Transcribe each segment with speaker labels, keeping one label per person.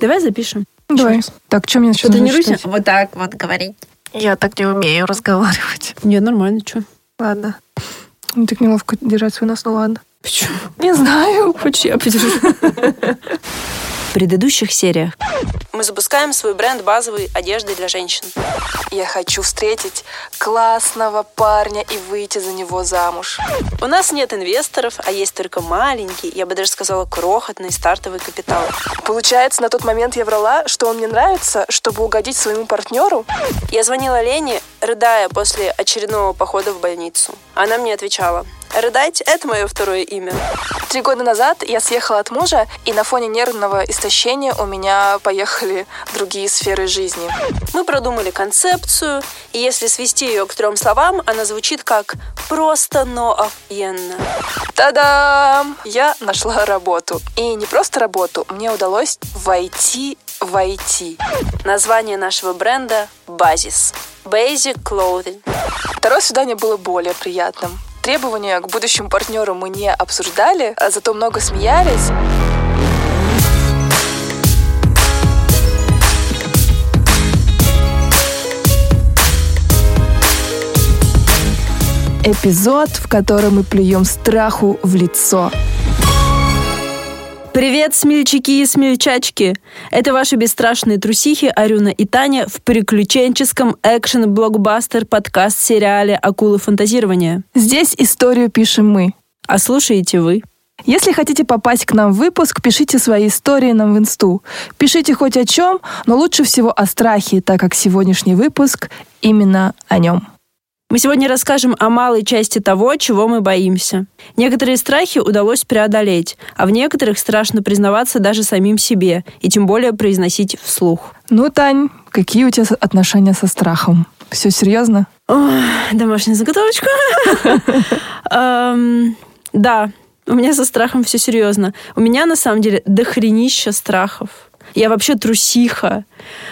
Speaker 1: Давай запишем.
Speaker 2: Давай. Так, что мне сейчас
Speaker 1: Потренируйся вот так вот говорить.
Speaker 2: Я так не умею разговаривать.
Speaker 1: Нет, нормально, что?
Speaker 2: Ладно. Мне так неловко держать свой нос, ну ладно.
Speaker 1: Почему?
Speaker 2: Не знаю.
Speaker 1: Хочешь, я подержу? В предыдущих сериях мы запускаем свой бренд базовой одежды для женщин.
Speaker 2: Я хочу встретить классного парня и выйти за него замуж.
Speaker 1: У нас нет инвесторов, а есть только маленький, я бы даже сказала, крохотный стартовый капитал.
Speaker 2: Получается, на тот момент я врала, что он мне нравится, чтобы угодить своему партнеру?
Speaker 1: Я звонила Лене, рыдая после очередного похода в больницу. Она мне отвечала, Рыдать — это мое второе имя.
Speaker 2: Три года назад я съехала от мужа, и на фоне нервного истощения у меня поехали другие сферы жизни.
Speaker 1: Мы продумали концепцию, и если свести ее к трем словам, она звучит как «просто, но охуенно».
Speaker 2: Та-дам! Я нашла работу. И не просто работу, мне удалось войти в IT.
Speaker 1: Название нашего бренда — «Базис». Basic Clothing.
Speaker 2: Второе свидание было более приятным. Требования к будущему партнеру мы не обсуждали, а зато много смеялись. Эпизод, в котором мы плюем страху в лицо.
Speaker 1: Привет, смельчаки и смельчачки! Это ваши бесстрашные трусихи Арюна и Таня в приключенческом экшен-блокбастер подкаст-сериале «Акулы фантазирования».
Speaker 2: Здесь историю пишем мы.
Speaker 1: А слушаете вы.
Speaker 2: Если хотите попасть к нам в выпуск, пишите свои истории нам в инсту. Пишите хоть о чем, но лучше всего о страхе, так как сегодняшний выпуск именно о нем.
Speaker 1: Мы сегодня расскажем о малой части того, чего мы боимся. Некоторые страхи удалось преодолеть, а в некоторых страшно признаваться даже самим себе, и тем более произносить вслух.
Speaker 2: Ну, Тань, какие у тебя отношения со страхом? Все серьезно?
Speaker 1: Домашняя заготовочка. Да, у меня со страхом все серьезно. У меня, на самом деле, дохренища страхов. Я вообще трусиха.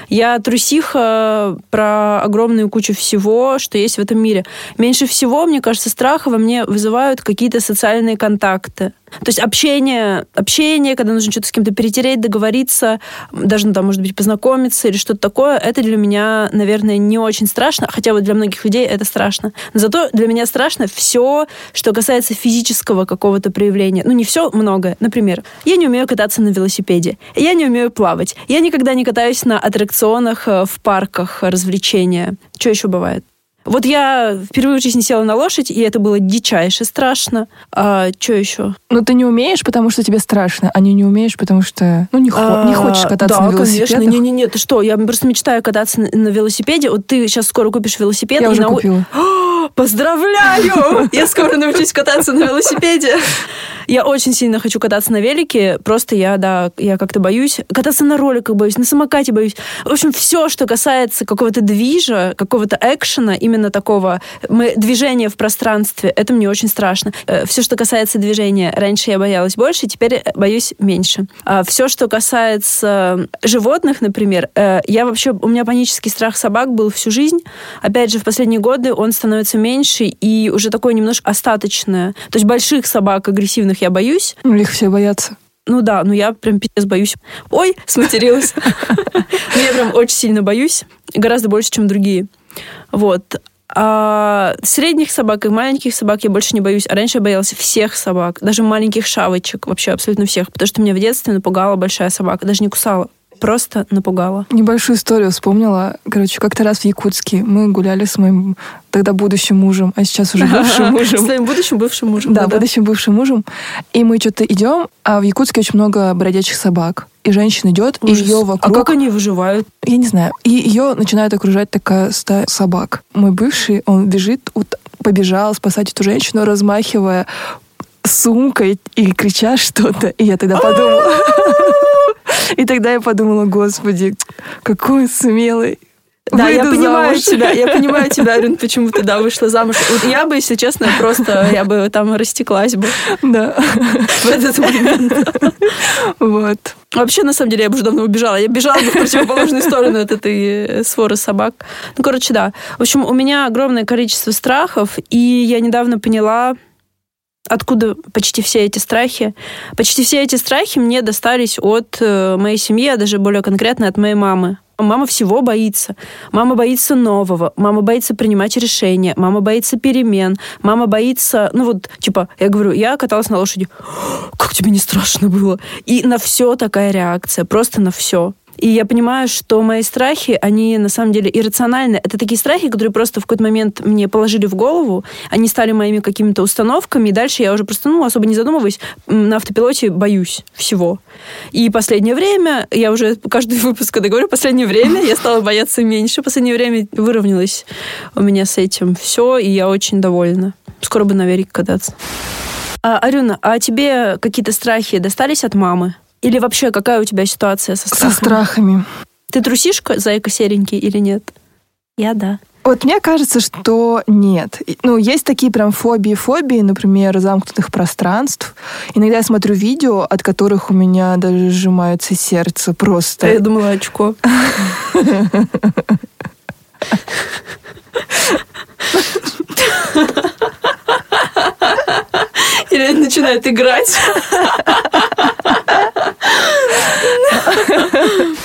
Speaker 1: Я трусиха про огромную кучу всего, что есть в этом мире. Меньше всего, мне кажется, страха во мне вызывают какие-то социальные контакты. То есть общение, общение, когда нужно что-то с кем-то перетереть, договориться, даже ну, там, может быть, познакомиться или что-то такое, это для меня, наверное, не очень страшно, хотя вот для многих людей это страшно. Но зато для меня страшно все, что касается физического какого-то проявления. Ну, не все, многое. Например, я не умею кататься на велосипеде, я не умею плавать, я никогда не катаюсь на аттракционах э, в парках развлечения. Что еще бывает? Вот я впервые в жизни села на лошадь, и это было дичайше страшно. А что еще?
Speaker 2: Ну, ты не умеешь, потому что тебе страшно, а не не умеешь, потому что ну, не, хо- а, не хочешь кататься да, на велосипеде.
Speaker 1: конечно. Не-не-не, ты что? Я просто мечтаю кататься на, на велосипеде. Вот ты сейчас скоро купишь велосипед.
Speaker 2: Я уже
Speaker 1: на...
Speaker 2: купила.
Speaker 1: Поздравляю! Я скоро научусь кататься на велосипеде. Я очень сильно хочу кататься на велике, просто я, да, я как-то боюсь. Кататься на роликах боюсь, на самокате боюсь. В общем, все, что касается какого-то движа, какого-то экшена, именно такого мы, движения в пространстве, это мне очень страшно. Э, все, что касается движения, раньше я боялась больше, теперь боюсь меньше. А все, что касается животных, например, э, я вообще, у меня панический страх собак был всю жизнь. Опять же, в последние годы он становится меньше и уже такое немножко остаточное. То есть больших собак, агрессивных я боюсь.
Speaker 2: Ну, их все боятся.
Speaker 1: Ну да, ну я прям пиздец боюсь. Ой, сматерилась. Ну, я прям очень сильно боюсь. Гораздо больше, чем другие. Вот. А средних собак и маленьких собак я больше не боюсь. А раньше я боялась всех собак, даже маленьких шавочек, вообще абсолютно всех, потому что меня в детстве напугала большая собака, даже не кусала просто напугала.
Speaker 2: Небольшую историю вспомнила. Короче, как-то раз в Якутске мы гуляли с моим тогда будущим мужем, а сейчас уже бывшим мужем.
Speaker 1: С твоим будущим бывшим мужем.
Speaker 2: Да, будущим бывшим мужем. И мы что-то идем, а в Якутске очень много бродячих собак. И женщина идет, и ее вокруг...
Speaker 1: А как они выживают?
Speaker 2: Я не знаю. И ее начинает окружать такая стая собак. Мой бывший, он бежит, побежал спасать эту женщину, размахивая сумкой и крича что-то. И я тогда подумала... И тогда я подумала, господи, какой смелый.
Speaker 1: Да, я понимаю замуж. тебя, я понимаю тебя, Арин, почему ты, да, вышла замуж. Вот я бы, если честно, просто, я бы там растеклась бы.
Speaker 2: Да.
Speaker 1: В этот момент.
Speaker 2: Вот.
Speaker 1: Вообще, на самом деле, я бы уже давно убежала. Я бежала бы в противоположную сторону от этой э, своры собак. Ну, короче, да. В общем, у меня огромное количество страхов, и я недавно поняла, Откуда почти все эти страхи? Почти все эти страхи мне достались от э, моей семьи, а даже более конкретно от моей мамы. Мама всего боится. Мама боится нового. Мама боится принимать решения. Мама боится перемен. Мама боится... Ну вот, типа, я говорю, я каталась на лошади. Как тебе не страшно было? И на все такая реакция. Просто на все. И я понимаю, что мои страхи, они на самом деле иррациональны. Это такие страхи, которые просто в какой-то момент мне положили в голову, они стали моими какими-то установками, и дальше я уже просто, ну, особо не задумываюсь, на автопилоте боюсь всего. И последнее время, я уже каждый выпуск, когда говорю, последнее время я стала бояться меньше, последнее время выровнялось у меня с этим все, и я очень довольна. Скоро бы на велике кататься. А, Арюна, а тебе какие-то страхи достались от мамы? Или вообще, какая у тебя ситуация со страхами?
Speaker 2: Со страхами.
Speaker 1: Ты трусишка, зайка серенький, или нет? Я да.
Speaker 2: Вот мне кажется, что нет. Ну, есть такие прям фобии-фобии, например, замкнутых пространств. Иногда я смотрю видео, от которых у меня даже сжимается сердце просто.
Speaker 1: Я думала, очко. Или начинает играть.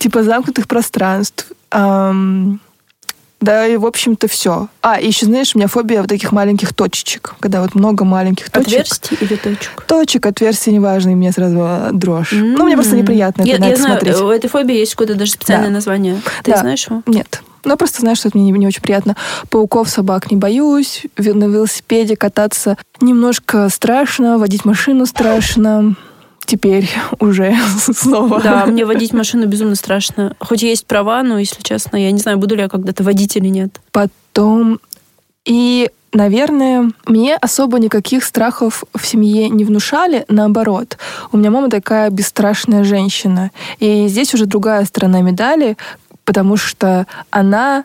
Speaker 2: Типа замкнутых пространств. Да, и, в общем-то, все. А, и еще, знаешь, у меня фобия вот таких маленьких точечек, когда вот много маленьких точек.
Speaker 1: Отверстий или точек?
Speaker 2: Точек, отверстий, неважно, и мне сразу дрожь. Mm-hmm. Ну, мне просто неприятно
Speaker 1: я,
Speaker 2: это
Speaker 1: я знаю,
Speaker 2: смотреть.
Speaker 1: у этой фобии есть какое-то даже специальное
Speaker 2: Да.
Speaker 1: название. Ты
Speaker 2: Да.
Speaker 1: знаешь его?
Speaker 2: Нет. Ну, просто знаю, что это мне не, не очень приятно. Пауков, собак не боюсь. На велосипеде кататься немножко страшно. Водить машину страшно. Теперь уже снова.
Speaker 1: Да, мне водить машину безумно страшно. Хоть есть права, но, если честно, я не знаю, буду ли я когда-то водить или нет.
Speaker 2: Потом... И, наверное, мне особо никаких страхов в семье не внушали. Наоборот, у меня мама такая бесстрашная женщина. И здесь уже другая сторона медали, потому что она,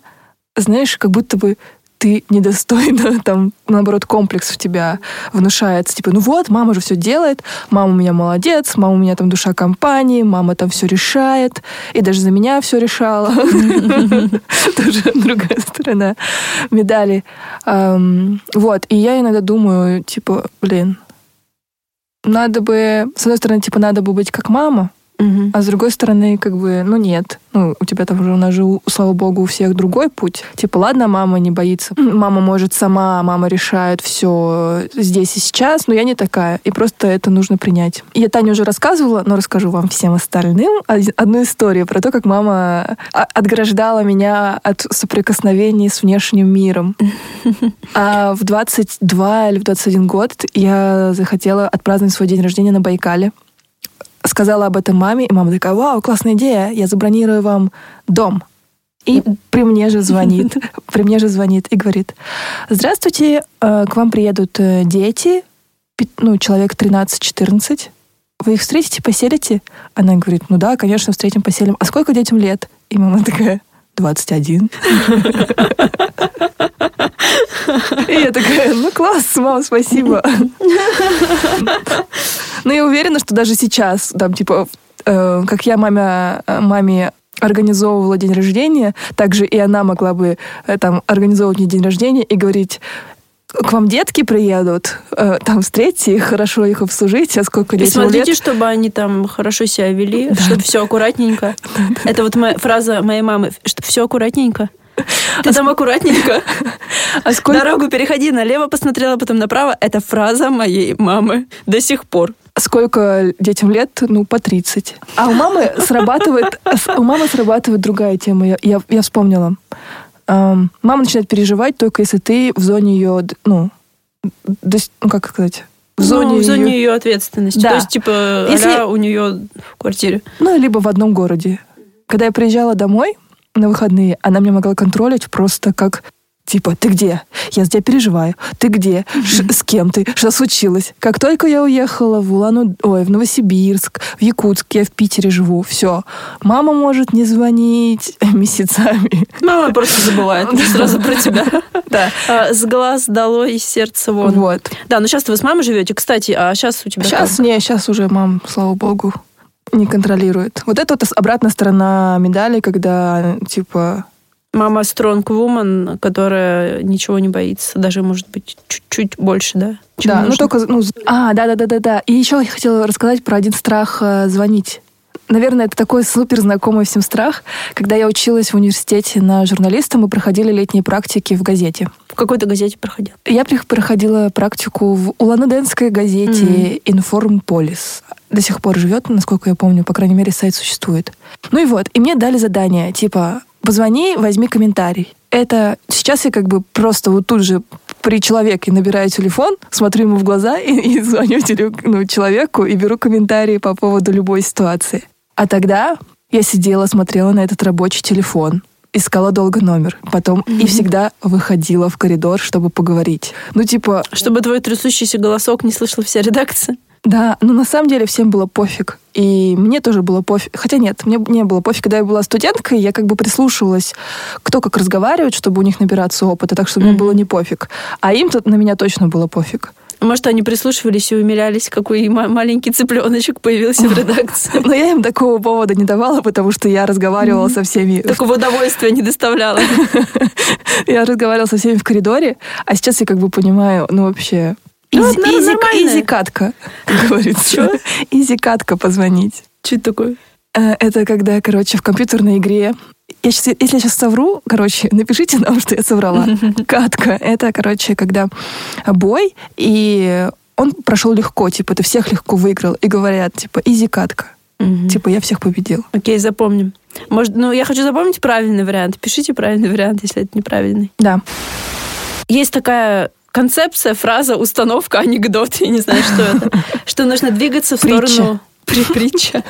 Speaker 2: знаешь, как будто бы ты недостойна, там, наоборот, комплекс в тебя внушается. Типа, ну вот, мама же все делает, мама у меня молодец, мама у меня там душа компании, мама там все решает, и даже за меня все решала. Тоже другая сторона медали. Вот, и я иногда думаю, типа, блин, надо бы, с одной стороны, типа, надо бы быть как мама,
Speaker 1: Мгм.
Speaker 2: а с другой стороны, как бы, ну нет. Ну, у тебя там уже, у нас же, слава богу, у всех другой путь. Типа, ладно, мама не боится. Мама может сама, мама решает все здесь и сейчас, но я не такая. И просто это нужно принять. Я Таня уже рассказывала, но расскажу вам всем остальным од- одну историю про то, как мама а, отграждала меня от соприкосновений с внешним миром. А в 22 или в 21 год я захотела отпраздновать свой день рождения на Байкале сказала об этом маме, и мама такая, вау, классная идея, я забронирую вам дом. И при мне же звонит, при мне же звонит и говорит, здравствуйте, э, к вам приедут э, дети, ну, человек 13-14, вы их встретите, поселите? Она говорит, ну да, конечно, встретим, поселим. А сколько детям лет? И мама такая, 21. И я такая, ну класс, мам, спасибо. Ну, я уверена, что даже сейчас, там, типа, э, как я маме, маме организовывала день рождения, также и она могла бы э, там организовывать мне день рождения и говорить, к вам детки приедут, э, там встретьте их, хорошо их обслужите, а сколько
Speaker 1: И
Speaker 2: детям
Speaker 1: смотрите,
Speaker 2: лет.
Speaker 1: чтобы они там хорошо себя вели, чтобы все аккуратненько. Это вот моя фраза моей мамы, чтобы все аккуратненько. Ты там аккуратненько.
Speaker 2: А сколько,
Speaker 1: Дорогу переходи налево, посмотрела, потом направо. Это фраза моей мамы до сих пор.
Speaker 2: сколько детям лет? Ну, по 30. А у мамы срабатывает, у мамы срабатывает другая тема. Я, я, я вспомнила. Мама начинает переживать только если ты в зоне ее, ну, дос- ну, как сказать, в зоне,
Speaker 1: ну, в зоне
Speaker 2: её-
Speaker 1: ее ответственности.
Speaker 2: Да.
Speaker 1: То есть, типа,
Speaker 2: Если-
Speaker 1: у нее в квартире.
Speaker 2: ну, либо в одном городе. Когда я приезжала домой на выходные, она меня могла контролить просто как Типа, ты где? Я за тебя переживаю. Ты где? Ш- с кем ты? Что случилось? Как только я уехала в Улан, ой, в Новосибирск, в Якутск, я в Питере живу, все. Мама может не звонить месяцами.
Speaker 1: Мама просто забывает сразу про тебя.
Speaker 2: Да.
Speaker 1: А, С глаз дало и сердце вон.
Speaker 2: Вот.
Speaker 1: Да, ну сейчас вы с мамой живете. Кстати, а сейчас у тебя
Speaker 2: Сейчас, не, сейчас уже мам, слава богу, не контролирует. Вот это вот обратная сторона медали, когда, типа,
Speaker 1: Мама strong woman, которая ничего не боится, даже, может быть, чуть-чуть больше, да?
Speaker 2: Да, нужно. ну только... Ну, а, да-да-да-да-да. И еще я хотела рассказать про один страх э, звонить. Наверное, это такой супер знакомый всем страх. Когда я училась в университете на журналиста, мы проходили летние практики в газете.
Speaker 1: В какой-то газете проходила?
Speaker 2: Я проходила практику в Улан-Удэнской газете mm-hmm. «Информполис». До сих пор живет, насколько я помню, по крайней мере, сайт существует. Ну и вот, и мне дали задание, типа, позвони, возьми комментарий. Это сейчас я как бы просто вот тут же при человеке набираю телефон, смотрю ему в глаза и, и звоню ну, человеку и беру комментарии по поводу любой ситуации. А тогда я сидела, смотрела на этот рабочий телефон, искала долго номер, потом mm-hmm. и всегда выходила в коридор, чтобы поговорить. Ну, типа...
Speaker 1: Чтобы твой трясущийся голосок не слышала вся редакция.
Speaker 2: Да, но на самом деле всем было пофиг. И мне тоже было пофиг. Хотя нет, мне не было пофиг. Когда я была студенткой, я как бы прислушивалась, кто как разговаривает, чтобы у них набираться опыта, так что mm-hmm. мне было не пофиг. А им тут на меня точно было пофиг.
Speaker 1: Может, они прислушивались и умилялись, какой маленький цыпленочек появился в редакции.
Speaker 2: Но я им такого повода не давала, потому что я разговаривала со всеми.
Speaker 1: Такого удовольствия не доставляла.
Speaker 2: Я разговаривала со всеми в коридоре, а сейчас я как бы понимаю, ну вообще,
Speaker 1: ну, easy, easy,
Speaker 2: easy катка, как говорится. Easy катка позвонить.
Speaker 1: Что это такое?
Speaker 2: Э, это когда, короче, в компьютерной игре я сейчас, если я сейчас совру, короче, напишите нам, что я соврала. Катка. Это, короче, когда бой, и он прошел легко, типа, ты всех легко выиграл. И говорят, типа, easy катка. Угу. Типа, я всех победил.
Speaker 1: Окей, запомним. Может, ну, я хочу запомнить правильный вариант. Пишите правильный вариант, если это неправильный.
Speaker 2: Да.
Speaker 1: Есть такая концепция, фраза, установка, анекдот, я не знаю, что это, что нужно двигаться в сторону... Притча.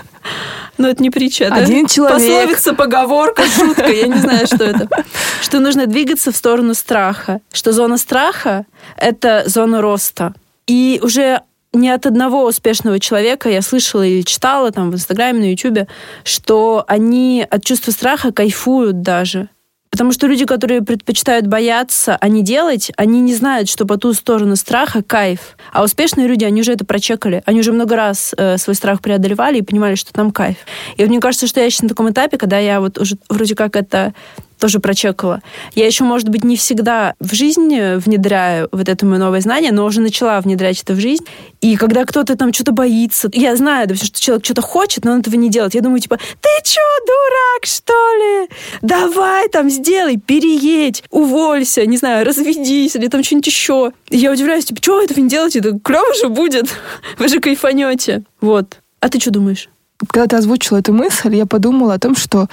Speaker 1: Ну, это не притча, да?
Speaker 2: Один человек.
Speaker 1: Пословица, поговорка, шутка, я не знаю, что это. Что нужно двигаться в сторону страха. Что зона страха — это зона роста. И уже не от одного успешного человека я слышала или читала там в Инстаграме, на Ютубе, что они от чувства страха кайфуют даже. Потому что люди, которые предпочитают бояться, а не делать, они не знают, что по ту сторону страха кайф. А успешные люди, они уже это прочекали. Они уже много раз э, свой страх преодолевали и понимали, что там кайф. И вот мне кажется, что я сейчас на таком этапе, когда я вот уже вроде как это тоже прочекала. Я еще, может быть, не всегда в жизнь внедряю вот это мое новое знание, но уже начала внедрять это в жизнь. И когда кто-то там что-то боится, я знаю, допустим, что человек что-то хочет, но он этого не делает. Я думаю, типа, ты что, дурак, что ли? Давай там сделай, переедь, уволься, не знаю, разведись или там что-нибудь еще. И я удивляюсь, типа, что вы этого не делаете? Это клево же будет. Вы же кайфанете. Вот. А ты что думаешь?
Speaker 2: Когда ты озвучила эту мысль, я подумала о том, что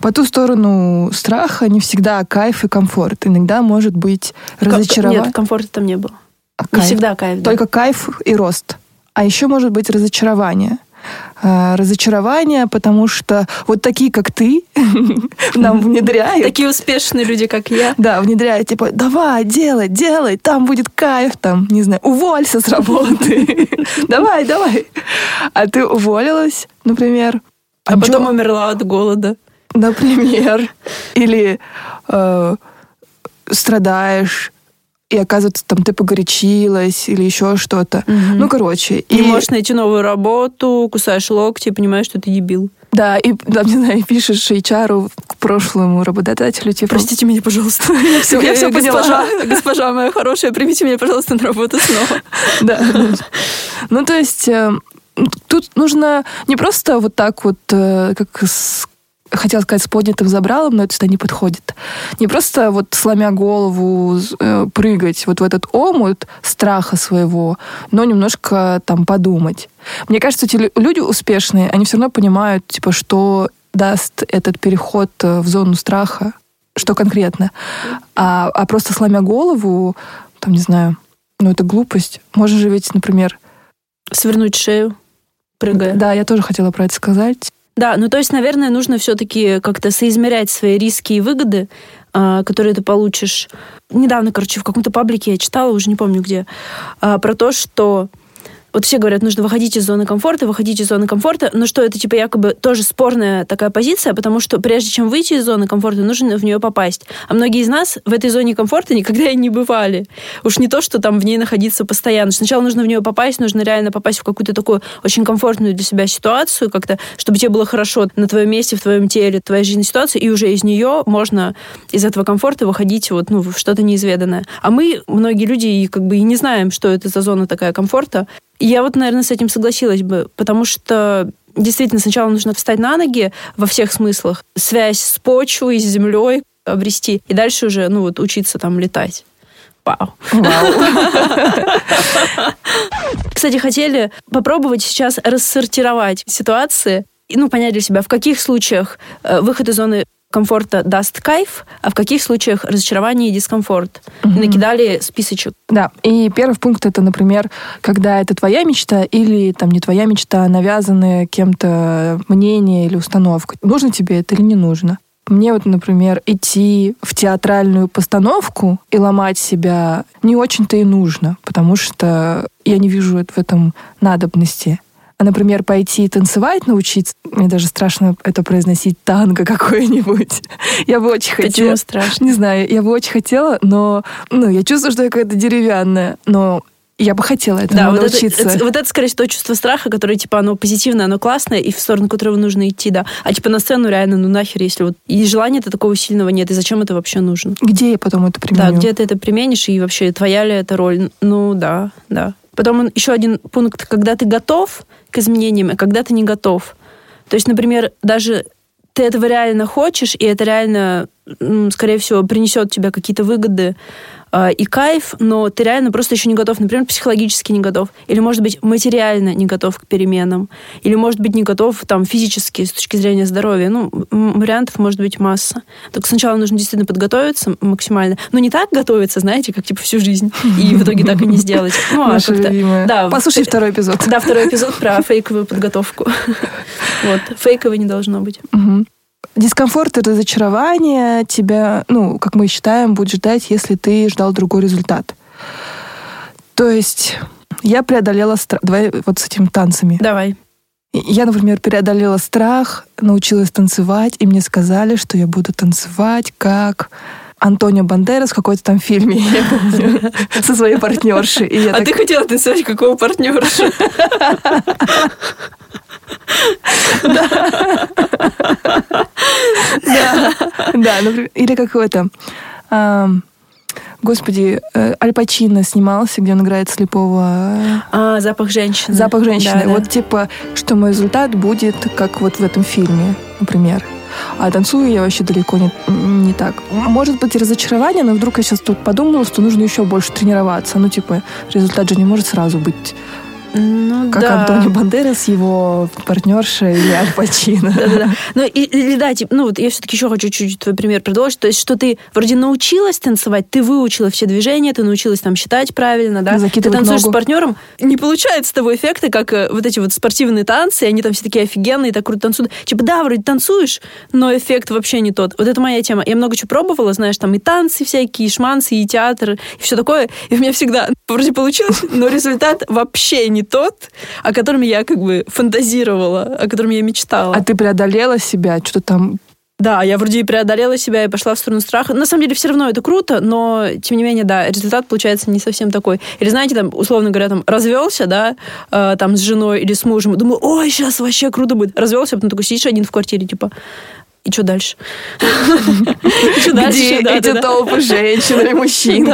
Speaker 2: по ту сторону страха не всегда кайф и комфорт. Иногда может быть разочарование.
Speaker 1: Нет, комфорта там не было. А не всегда кайф.
Speaker 2: Да. Только кайф и рост. А еще может быть разочарование. Э, разочарования, потому что вот такие, как ты, нам внедряют.
Speaker 1: Такие успешные люди, как я.
Speaker 2: Да, внедряют, типа, давай, делай, делай, там будет кайф, там, не знаю, уволься с работы. Давай, давай. А ты уволилась, например.
Speaker 1: А потом умерла от голода.
Speaker 2: Например. Или э, страдаешь и оказывается, там ты погорячилась или еще что-то. Угу. Ну, короче.
Speaker 1: И... Не можешь найти новую работу, кусаешь локти, понимаешь, что ты дебил.
Speaker 2: Да, и, там, не знаю, пишешь HR к прошлому работодателю, типа...
Speaker 1: Простите меня, пожалуйста.
Speaker 2: Я все, я все
Speaker 1: поняла. Госпожа моя хорошая, примите меня, пожалуйста, на работу снова.
Speaker 2: Да. Ну, то есть э, тут нужно не просто вот так вот, э, как с хотела сказать, с поднятым забралом, но это сюда не подходит. Не просто вот сломя голову э, прыгать вот в этот омут страха своего, но немножко там подумать. Мне кажется, эти люди успешные, они все равно понимают, типа, что даст этот переход э, в зону страха, что конкретно. А, а просто сломя голову, там, не знаю, ну это глупость. Можно же ведь, например...
Speaker 1: Свернуть шею, прыгая.
Speaker 2: Да, я тоже хотела про это сказать.
Speaker 1: Да, ну то есть, наверное, нужно все-таки как-то соизмерять свои риски и выгоды, а, которые ты получишь. Недавно, короче, в каком-то паблике я читала, уже не помню где, а, про то, что вот все говорят, нужно выходить из зоны комфорта, выходить из зоны комфорта, но что это, типа, якобы тоже спорная такая позиция, потому что прежде чем выйти из зоны комфорта, нужно в нее попасть. А многие из нас в этой зоне комфорта никогда и не бывали. Уж не то, что там в ней находиться постоянно. Сначала нужно в нее попасть, нужно реально попасть в какую-то такую очень комфортную для себя ситуацию, как-то, чтобы тебе было хорошо на твоем месте, в твоем теле, твоей жизненной ситуации, и уже из нее можно из этого комфорта выходить вот, ну, в что-то неизведанное. А мы, многие люди, и как бы и не знаем, что это за зона такая комфорта. Я вот, наверное, с этим согласилась бы, потому что действительно сначала нужно встать на ноги во всех смыслах, связь с почвой, с землей обрести, и дальше уже, ну вот, учиться там летать. Вау. Кстати, хотели попробовать сейчас рассортировать ситуации, ну, понять для себя, в каких случаях э, выход из зоны комфорта даст кайф, а в каких случаях разочарование и дискомфорт. И накидали списочек.
Speaker 2: Да, и первый пункт это, например, когда это твоя мечта или там не твоя мечта, а навязанное кем-то мнение или установка. Нужно тебе это или не нужно? Мне вот, например, идти в театральную постановку и ломать себя не очень-то и нужно, потому что я не вижу в этом надобности. А, например, пойти танцевать научиться, мне даже страшно это произносить, танго какое-нибудь. Я бы очень хотела.
Speaker 1: Почему страшно?
Speaker 2: Не знаю, я бы очень хотела, но ну, я чувствую, что я какая-то деревянная. Но я бы хотела этому да, научиться.
Speaker 1: Вот это, это, вот это, скорее всего, то чувство страха, которое, типа, оно позитивное, оно классное, и в сторону которого нужно идти, да. А, типа, на сцену реально, ну нахер, если вот... И желания-то такого сильного нет, и зачем это вообще нужно?
Speaker 2: Где я потом это применю?
Speaker 1: Да, где ты это применишь, и вообще, твоя ли это роль? Ну, да, да. Потом еще один пункт, когда ты готов к изменениям, и когда ты не готов. То есть, например, даже ты этого реально хочешь, и это реально, скорее всего, принесет тебе какие-то выгоды, э, и кайф, но ты реально просто еще не готов, например, психологически не готов, или, может быть, материально не готов к переменам, или, может быть, не готов там физически с точки зрения здоровья. Ну, вариантов может быть масса. Только сначала нужно действительно подготовиться максимально. Но не так готовиться, знаете, как типа всю жизнь, и в итоге так и не сделать. Ну,
Speaker 2: а как-то... Да, Послушай второй эпизод.
Speaker 1: Да, второй эпизод про фейковую подготовку. Вот, фейковой не должно быть.
Speaker 2: Дискомфорт и разочарование тебя, ну, как мы считаем, будет ждать, если ты ждал другой результат. То есть я преодолела страх. Давай вот с этими танцами.
Speaker 1: Давай.
Speaker 2: Я, например, преодолела страх, научилась танцевать, и мне сказали, что я буду танцевать как Антонио Бандерас в какой-то там фильме, я помню, со своей партнершей.
Speaker 1: а так... ты хотела танцевать какого партнерши?
Speaker 2: Да. Да, или какой-то... Господи, э, Аль Пачино снимался, где он играет слепого.
Speaker 1: А, запах женщины.
Speaker 2: Запах женщины. Да, вот да. типа, что мой результат будет, как вот в этом фильме, например. А танцую я вообще далеко не, не так. Может быть разочарование, но вдруг я сейчас тут подумала, что нужно еще больше тренироваться. Ну, типа, результат же не может сразу быть
Speaker 1: ну,
Speaker 2: как
Speaker 1: да.
Speaker 2: Антонио Бандерас, его партнерша или Аль Пачино.
Speaker 1: Да-да-да. Ну, и, или да, типа, ну, вот я все-таки еще хочу чуть-чуть твой пример продолжить. То есть, что ты вроде научилась танцевать, ты выучила все движения, ты научилась там считать правильно, да?
Speaker 2: Закидывать
Speaker 1: ты танцуешь
Speaker 2: ногу.
Speaker 1: с партнером, не получается того эффекта, как э, вот эти вот спортивные танцы, они там все такие офигенные, так круто танцуют. Типа, да, вроде танцуешь, но эффект вообще не тот. Вот это моя тема. Я много чего пробовала, знаешь, там и танцы всякие, и шманцы, и театр, и все такое. И у меня всегда вроде получилось, но результат вообще не тот, о котором я как бы фантазировала, о котором я мечтала.
Speaker 2: А ты преодолела себя, что-то там
Speaker 1: да, я вроде и преодолела себя и пошла в сторону страха. На самом деле все равно это круто, но тем не менее, да, результат получается не совсем такой. Или знаете, там, условно говоря, там развелся, да, э, там с женой или с мужем, думаю, ой, сейчас вообще круто будет. Развелся, а потом такой сидишь один в квартире, типа, и что дальше?
Speaker 2: Где эти толпы женщин или мужчин,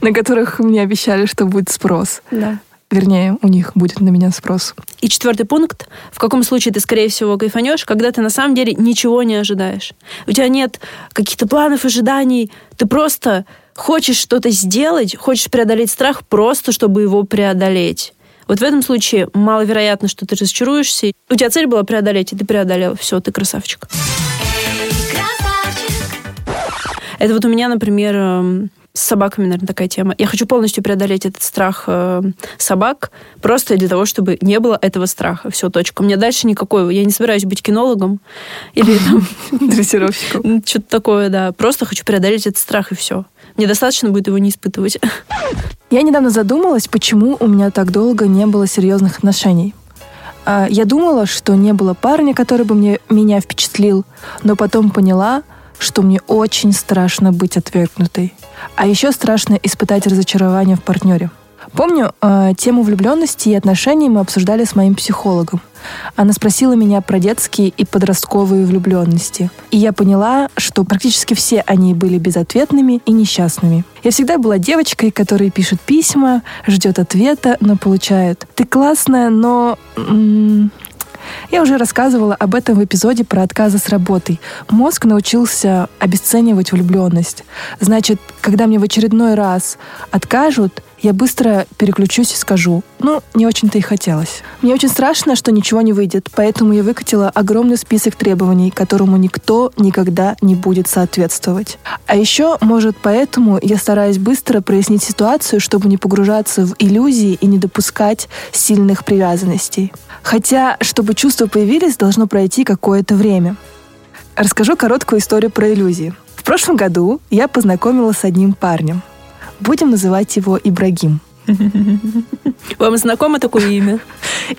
Speaker 2: на которых мне обещали, что будет спрос?
Speaker 1: Да
Speaker 2: вернее, у них будет на меня спрос.
Speaker 1: И четвертый пункт. В каком случае ты, скорее всего, кайфанешь, когда ты на самом деле ничего не ожидаешь. У тебя нет каких-то планов, ожиданий. Ты просто хочешь что-то сделать, хочешь преодолеть страх просто, чтобы его преодолеть. Вот в этом случае маловероятно, что ты разочаруешься. У тебя цель была преодолеть, и ты преодолел. Все, ты красавчик. Это вот у меня, например, эм, С собаками, наверное, такая тема. Я хочу полностью преодолеть этот страх э, собак, просто для того, чтобы не было этого страха. Все, точка. У меня дальше никакой... Я не собираюсь быть кинологом или там...
Speaker 2: Дрессировщиком.
Speaker 1: Что-то такое, да. Просто хочу преодолеть этот страх, и все. Мне достаточно будет его не испытывать.
Speaker 2: Я недавно задумалась, почему у меня так долго не было серьезных отношений. А, Я думала, что не было парня, который бы мне, меня впечатлил, но потом поняла, что мне очень страшно быть отвергнутой. А еще страшно испытать разочарование в партнере. Помню, э, тему влюбленности и отношений мы обсуждали с моим психологом. Она спросила меня про детские и подростковые влюбленности. И я поняла, что практически все они были безответными и несчастными. Я всегда была девочкой, которая пишет письма, ждет ответа, но получает «ты классная, но...» м, Я уже рассказывала об этом в эпизоде про отказы с работой. Мозг научился обесценивать влюбленность. Значит, когда мне в очередной раз откажут, я быстро переключусь и скажу, ну, не очень-то и хотелось. Мне очень страшно, что ничего не выйдет, поэтому я выкатила огромный список требований, которому никто никогда не будет соответствовать. А еще, может, поэтому я стараюсь быстро прояснить ситуацию, чтобы не погружаться в иллюзии и не допускать сильных привязанностей. Хотя, чтобы чувства появились, должно пройти какое-то время. Расскажу короткую историю про иллюзии. В прошлом году я познакомилась с одним парнем. Будем называть его Ибрагим.
Speaker 1: Вам знакомо такое имя?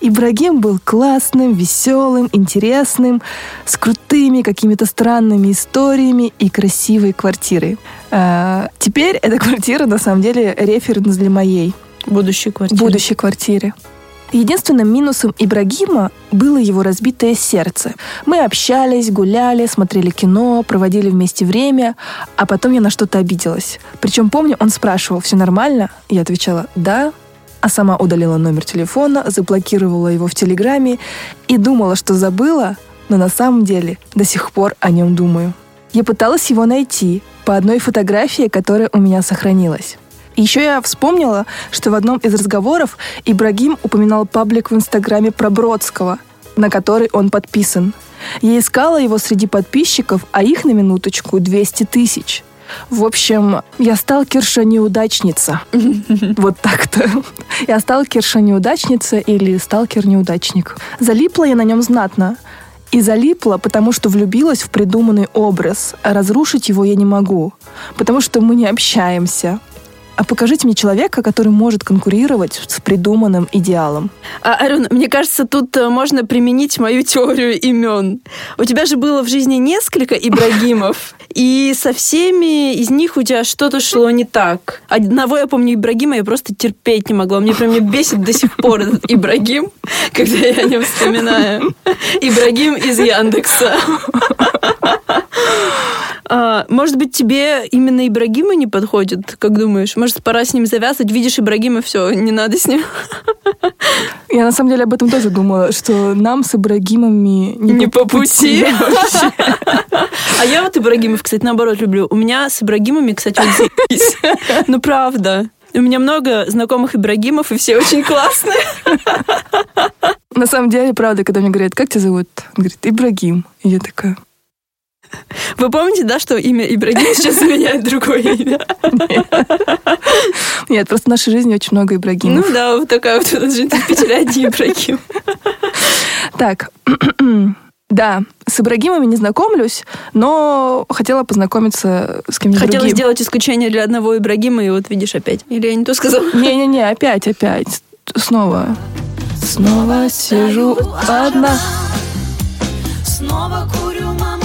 Speaker 2: Ибрагим был классным, веселым, интересным, с крутыми какими-то странными историями и красивой квартирой. А, теперь эта квартира на самом деле референс для моей
Speaker 1: Будущей квартиры.
Speaker 2: будущей квартиры. Единственным минусом Ибрагима было его разбитое сердце. Мы общались, гуляли, смотрели кино, проводили вместе время, а потом я на что-то обиделась. Причем помню, он спрашивал, все нормально? Я отвечала «да», а сама удалила номер телефона, заблокировала его в Телеграме и думала, что забыла, но на самом деле до сих пор о нем думаю. Я пыталась его найти по одной фотографии, которая у меня сохранилась. Еще я вспомнила, что в одном из разговоров Ибрагим упоминал паблик в Инстаграме про Бродского, на который он подписан. Я искала его среди подписчиков, а их на минуточку 200 тысяч. В общем, я сталкерша-неудачница. Вот так-то. Я сталкерша-неудачница или сталкер-неудачник. Залипла я на нем знатно. И залипла, потому что влюбилась в придуманный образ, а разрушить его я не могу, потому что мы не общаемся. А покажите мне человека, который может конкурировать с придуманным идеалом.
Speaker 1: А, Арюн, мне кажется, тут э, можно применить мою теорию имен. У тебя же было в жизни несколько Ибрагимов, и со всеми из них у тебя что-то шло не так. Одного я помню Ибрагима, я просто терпеть не могла. Мне прям меня бесит до сих пор этот Ибрагим, когда я о нем вспоминаю. Ибрагим из Яндекса. А, может быть, тебе именно Ибрагима не подходит, как думаешь? Может, пора с ним завязывать? Видишь Ибрагима, все, не надо с ним.
Speaker 2: Я на самом деле об этом тоже думала, что нам с Ибрагимами не,
Speaker 1: Не по пути. А я вот Ибрагимов, кстати, наоборот люблю. У меня с Ибрагимами, кстати, вот заебись. Ну, правда. У меня много знакомых Ибрагимов, и все очень классные.
Speaker 2: На самом деле, правда, когда мне говорят, как тебя зовут? Он говорит, Ибрагим. И я такая,
Speaker 1: Вы помните, да, что имя Ибрагим сейчас заменяет другое имя?
Speaker 2: нет, просто в нашей жизни очень много Ибрагимов.
Speaker 1: Ну да, вот такая вот у нас жизнь в Питере один Ибрагим.
Speaker 2: Так, да, с Ибрагимами не знакомлюсь, но хотела познакомиться с кем-нибудь
Speaker 1: Хотела
Speaker 2: другим.
Speaker 1: сделать исключение для одного Ибрагима, и вот видишь опять. Или я не то сказала?
Speaker 2: Не-не-не, опять, опять. Снова. Снова сижу одна.
Speaker 3: Снова курю, мама, снова.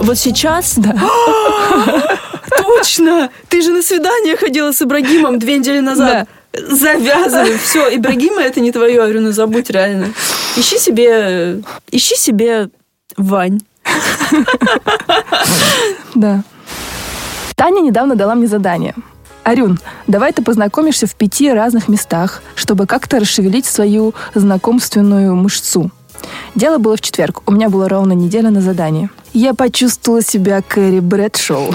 Speaker 1: Вот сейчас...
Speaker 2: Да.
Speaker 1: Точно! Ты же на свидание ходила с Ибрагимом две недели назад. Завязывай. Все, Ибрагима это не твое, Арюна, забудь реально. Ищи себе... Ищи себе Вань.
Speaker 2: Да. Таня недавно дала мне задание. Арюн, давай ты познакомишься в пяти разных местах, чтобы как-то расшевелить свою знакомственную мышцу. Дело было в четверг. У меня была ровно неделя на задание. Я почувствовала себя Кэрри Брэдшоу.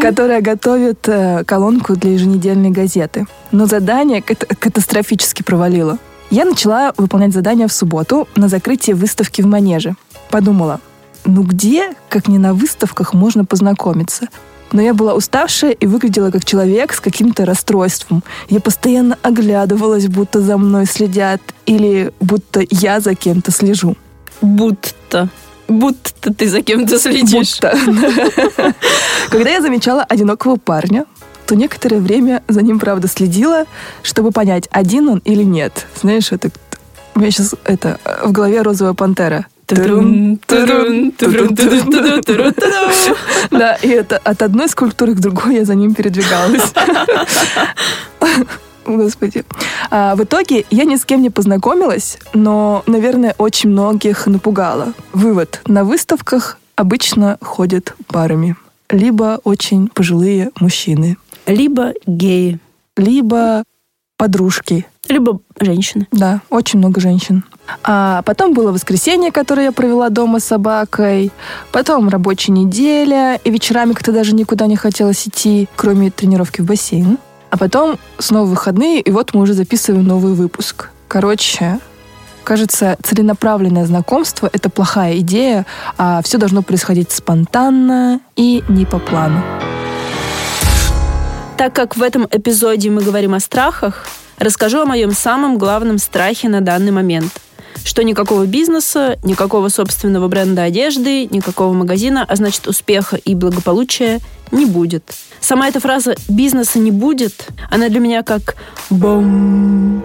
Speaker 2: Которая готовит колонку для еженедельной газеты. Но задание кат- катастрофически провалило. Я начала выполнять задание в субботу на закрытие выставки в Манеже. Подумала, ну где, как не на выставках, можно познакомиться? Но я была уставшая и выглядела как человек с каким-то расстройством. Я постоянно оглядывалась, будто за мной следят, или будто я за кем-то слежу.
Speaker 1: Будто. Будто ты за кем-то следишь.
Speaker 2: Будто. Когда я замечала одинокого парня, то некоторое время за ним, правда, следила, чтобы понять, один он или нет. Знаешь, это... У меня сейчас это в голове розовая пантера. Да, и это от одной скульптуры к другой я за ним передвигалась. Господи. А, в итоге я ни с кем не познакомилась, но, наверное, очень многих напугала. Вывод. На выставках обычно ходят парами. Либо очень пожилые мужчины.
Speaker 1: Либо геи.
Speaker 2: Либо подружки.
Speaker 1: Либо женщины.
Speaker 2: Да, очень много женщин. А потом было воскресенье, которое я провела дома с собакой. Потом рабочая неделя. И вечерами как-то даже никуда не хотелось идти, кроме тренировки в бассейн. А потом снова выходные, и вот мы уже записываем новый выпуск. Короче, кажется, целенаправленное знакомство — это плохая идея, а все должно происходить спонтанно и не по плану.
Speaker 1: Так как в этом эпизоде мы говорим о страхах, расскажу о моем самом главном страхе на данный момент. Что никакого бизнеса, никакого собственного бренда одежды, никакого магазина, а значит успеха и благополучия не будет. Сама эта фраза «бизнеса не будет», она для меня как бом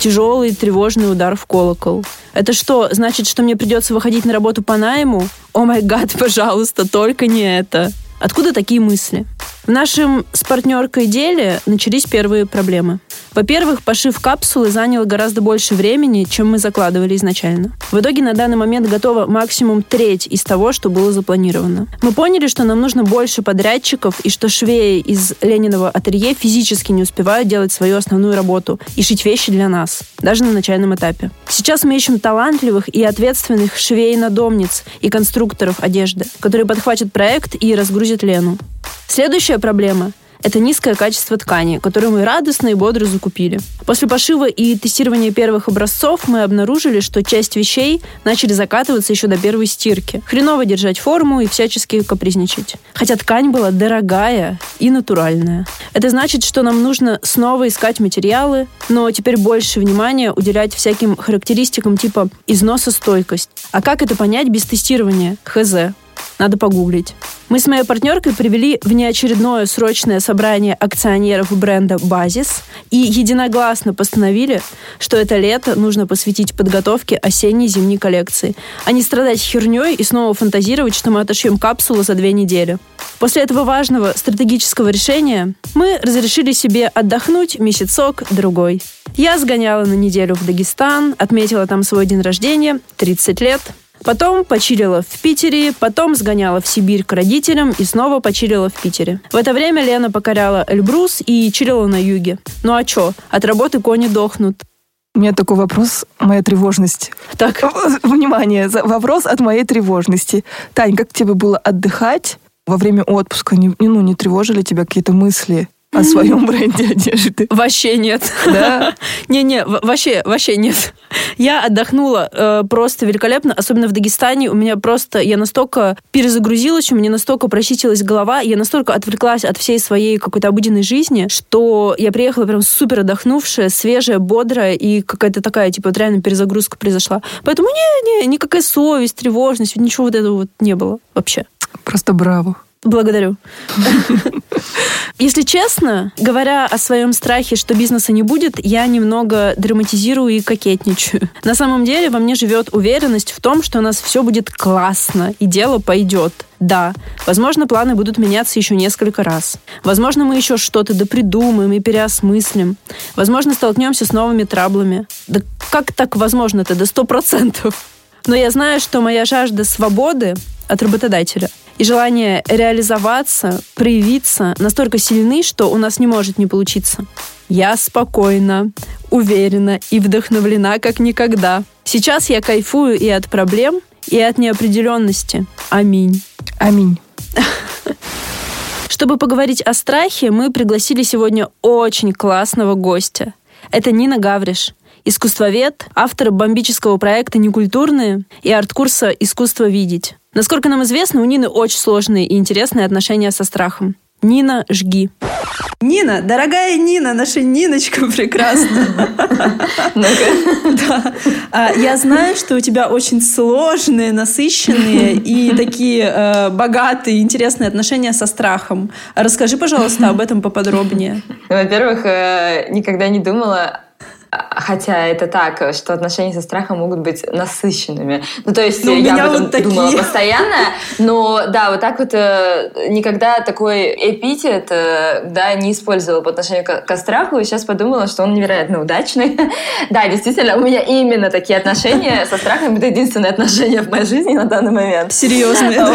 Speaker 1: тяжелый тревожный удар в колокол. Это что, значит, что мне придется выходить на работу по найму? О май гад, пожалуйста, только не это. Откуда такие мысли? В нашем с партнеркой деле начались первые проблемы. Во-первых, пошив капсулы занял гораздо больше времени, чем мы закладывали изначально. В итоге на данный момент готова максимум треть из того, что было запланировано. Мы поняли, что нам нужно больше подрядчиков и что швеи из Лениного ателье физически не успевают делать свою основную работу и шить вещи для нас, даже на начальном этапе. Сейчас мы ищем талантливых и ответственных швей-надомниц и конструкторов одежды, которые подхватят проект и разгрузят Лену. Следующая проблема это низкое качество ткани, которую мы радостно и бодро закупили. После пошива и тестирования первых образцов мы обнаружили, что часть вещей начали закатываться еще до первой стирки. Хреново держать форму и всячески капризничать. Хотя ткань была дорогая и натуральная. Это значит, что нам нужно снова искать материалы, но теперь больше внимания уделять всяким характеристикам типа износостойкость. А как это понять без тестирования? Хз. Надо погуглить. Мы с моей партнеркой привели внеочередное срочное собрание акционеров бренда «Базис» и единогласно постановили, что это лето нужно посвятить подготовке осенней-зимней коллекции, а не страдать херней и снова фантазировать, что мы отошьем капсулу за две недели. После этого важного стратегического решения мы разрешили себе отдохнуть месяцок-другой. Я сгоняла на неделю в Дагестан, отметила там свой день рождения, 30 лет, Потом почилила в Питере, потом сгоняла в Сибирь к родителям и снова почилила в Питере. В это время Лена покоряла Эльбрус и чилила на юге. Ну а чё, от работы кони дохнут.
Speaker 2: У меня такой вопрос, моя тревожность.
Speaker 1: Так.
Speaker 2: Внимание, вопрос от моей тревожности. Тань, как тебе было отдыхать во время отпуска? Не, ну, не тревожили тебя какие-то мысли? О своем бренде одежды?
Speaker 1: Вообще нет.
Speaker 2: Да?
Speaker 1: Не-не, вообще, вообще нет. Я отдохнула э, просто великолепно, особенно в Дагестане. У меня просто, я настолько перезагрузилась, у меня настолько прочистилась голова, я настолько отвлеклась от всей своей какой-то обыденной жизни, что я приехала прям супер отдохнувшая, свежая, бодрая, и какая-то такая, типа, вот реально перезагрузка произошла. Поэтому не-не, никакая совесть, тревожность, ничего вот этого вот не было вообще.
Speaker 2: Просто браво.
Speaker 1: Благодарю. Если честно, говоря о своем страхе, что бизнеса не будет, я немного драматизирую и кокетничаю. На самом деле во мне живет уверенность в том, что у нас все будет классно и дело пойдет. Да, возможно, планы будут меняться еще несколько раз. Возможно, мы еще что-то допридумаем и переосмыслим. Возможно, столкнемся с новыми траблами. Да как так возможно-то? До сто процентов. Но я знаю, что моя жажда свободы от работодателя и желание реализоваться, проявиться настолько сильны, что у нас не может не получиться. Я спокойна, уверена и вдохновлена как никогда. Сейчас я кайфую и от проблем, и от неопределенности. Аминь.
Speaker 2: Аминь.
Speaker 1: Чтобы поговорить о страхе, мы пригласили сегодня очень классного гостя. Это Нина Гавриш, искусствовед, автор бомбического проекта «Некультурные» и арт-курса «Искусство видеть». Насколько нам известно, у Нины очень сложные и интересные отношения со страхом. Нина, жги. Нина, дорогая Нина, наша Ниночка прекрасная. А, Я знаю, что у тебя очень сложные, насыщенные и такие э, богатые, интересные отношения со страхом. Расскажи, пожалуйста, об этом поподробнее.
Speaker 4: Во-первых, э, никогда не думала, а, хотя это так, что отношения со страхом могут быть насыщенными. Ну, то есть
Speaker 1: Ну,
Speaker 4: я об этом
Speaker 1: вот такие.
Speaker 4: думала постоянно, но да, вот так вот э, никогда такой эпитет э, да, не использовала по отношению к, ко страху, и сейчас подумала, что он невероятно удачный. да, действительно, у меня именно такие отношения со страхом, это единственное отношение в моей жизни на данный момент.
Speaker 1: Серьезные.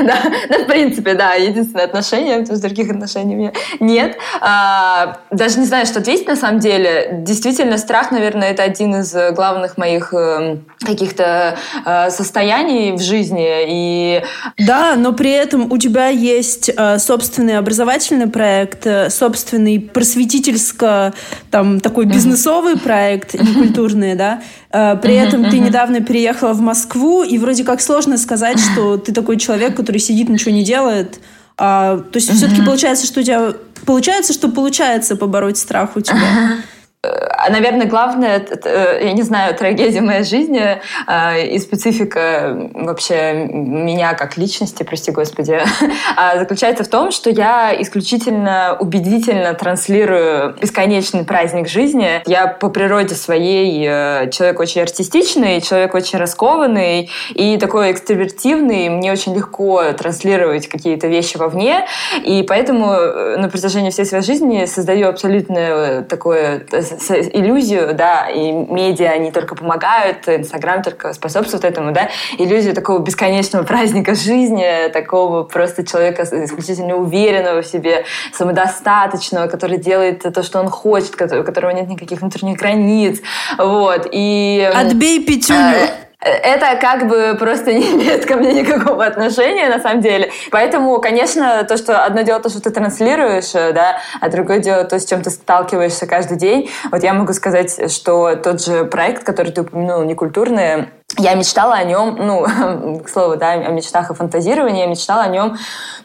Speaker 4: Да, в принципе, да, единственное отношение, потому что других отношений у меня нет. А, Даже не знаю, что ответить на самом деле. Действительно, страх, наверное, это один из э, главных моих э, каких-то э, состояний в жизни. И
Speaker 1: Да, но при этом у тебя есть э, собственный образовательный проект, собственный просветительско там такой бизнесовый проект, не культурный, да. При этом ты недавно переехала в Москву, и вроде как сложно сказать, что ты такой человек, который сидит, ничего не делает. А, то есть все-таки получается, что у тебя получается, что получается побороть страх у тебя.
Speaker 4: А, Наверное, главное, т- т- я не знаю, трагедия моей жизни э, и специфика вообще меня как личности, прости господи, а, заключается в том, что я исключительно убедительно транслирую бесконечный праздник жизни. Я по природе своей э, человек очень артистичный, человек очень раскованный и такой экстравертивный. Мне очень легко транслировать какие-то вещи вовне, и поэтому э, на протяжении всей своей жизни создаю абсолютно э, такое э, иллюзию, да, и медиа, они только помогают, Инстаграм только способствует этому, да, иллюзию такого бесконечного праздника жизни, такого просто человека исключительно уверенного в себе, самодостаточного, который делает то, что он хочет, у которого нет никаких внутренних границ, вот, и...
Speaker 1: Отбей пятюню.
Speaker 4: Это как бы просто не имеет ко мне никакого отношения, на самом деле. Поэтому, конечно, то, что одно дело то, что ты транслируешь, э, да, а другое дело то, с чем ты сталкиваешься каждый день. Вот я могу сказать, что тот же проект, который ты упомянул, некультурный, я мечтала о нем, ну, к слову, да, о мечтах и фантазировании, я мечтала о нем,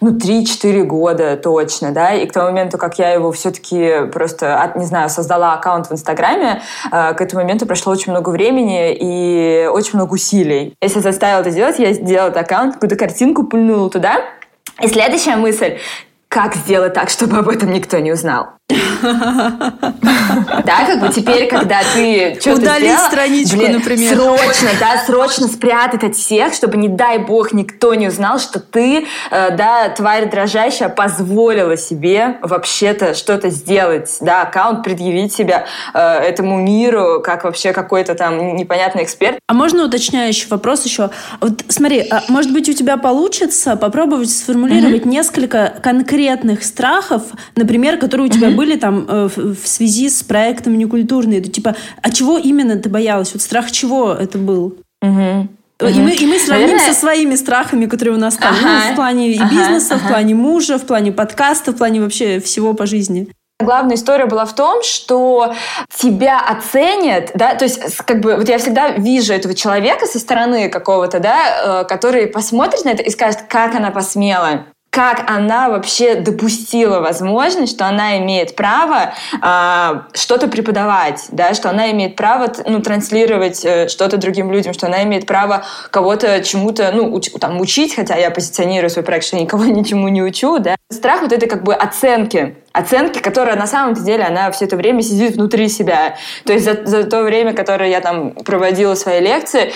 Speaker 4: ну, 3-4 года точно, да, и к тому моменту, как я его все-таки просто, от- не знаю, создала аккаунт в Инстаграме, э, к этому моменту прошло очень много времени и очень много усилий. Если заставила это делать, я сделала этот аккаунт, какую-то картинку пульнула туда, и следующая мысль, как сделать так, чтобы об этом никто не узнал? Да, как бы теперь, когда ты что-то
Speaker 1: Удалить
Speaker 4: сделала,
Speaker 1: страничку,
Speaker 4: блин,
Speaker 1: например.
Speaker 4: Срочно, да, срочно спрятать от всех, чтобы, не дай бог, никто не узнал, что ты, э, да, тварь дрожащая, позволила себе вообще-то что-то сделать, да, аккаунт предъявить себя э, этому миру, как вообще какой-то там непонятный эксперт.
Speaker 1: А можно уточняющий вопрос еще? Вот смотри, а может быть у тебя получится попробовать сформулировать несколько конкретных страхов, например, которые у тебя были там э, в в связи с проектом некультурный. Это типа, а чего именно ты боялась? Вот страх чего это был?
Speaker 4: Мгм.
Speaker 1: И мы, и мы сравним
Speaker 4: Наверное-
Speaker 1: со своими страхами, которые у нас там, ну,
Speaker 4: Ага.
Speaker 1: в плане и
Speaker 4: Ага,
Speaker 1: бизнеса, в
Speaker 4: ага.
Speaker 1: плане мужа, в плане подкаста, в плане вообще всего по жизни.
Speaker 4: Главная история была в том, что тебя оценят, да, то есть как бы вот я всегда вижу этого человека со стороны какого-то, да, э, который посмотрит на это и скажет, как она посмела как она вообще допустила возможность, что она имеет право а, что-то преподавать, да, что она имеет право ну, транслировать э, что-то другим людям, что она имеет право кого-то чему-то ну, уч- там, учить, хотя я позиционирую свой проект, что я никого ничему не учу. Да. Страх вот это как бы оценки, оценки, которая на самом деле она все это время сидит внутри себя. То есть за, за то время, которое я там проводила свои лекции,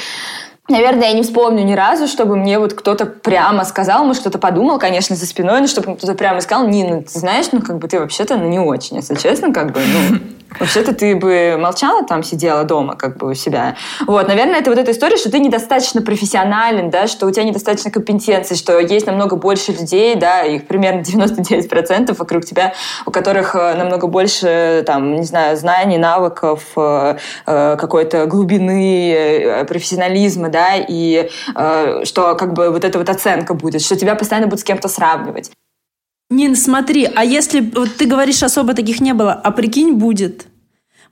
Speaker 4: Наверное, я не вспомню ни разу, чтобы мне вот кто-то прямо сказал, может, кто-то подумал, конечно, за спиной, но чтобы кто-то прямо сказал, Нина, ты знаешь, ну, как бы ты вообще-то ну, не очень, если честно, как бы, ну, вообще-то ты бы молчала там, сидела дома, как бы у себя. Вот, наверное, это вот эта история, что ты недостаточно профессионален, да, что у тебя недостаточно компетенций, что есть намного больше людей, да, их примерно 99% вокруг тебя, у которых э, намного больше, там, не знаю, знаний, навыков, э, э, какой-то глубины, профессионализма, да, и э, что как бы вот эта вот оценка будет, что тебя постоянно будут с кем-то сравнивать.
Speaker 1: Нин, смотри, а если вот ты говоришь, особо таких не было, а прикинь, будет.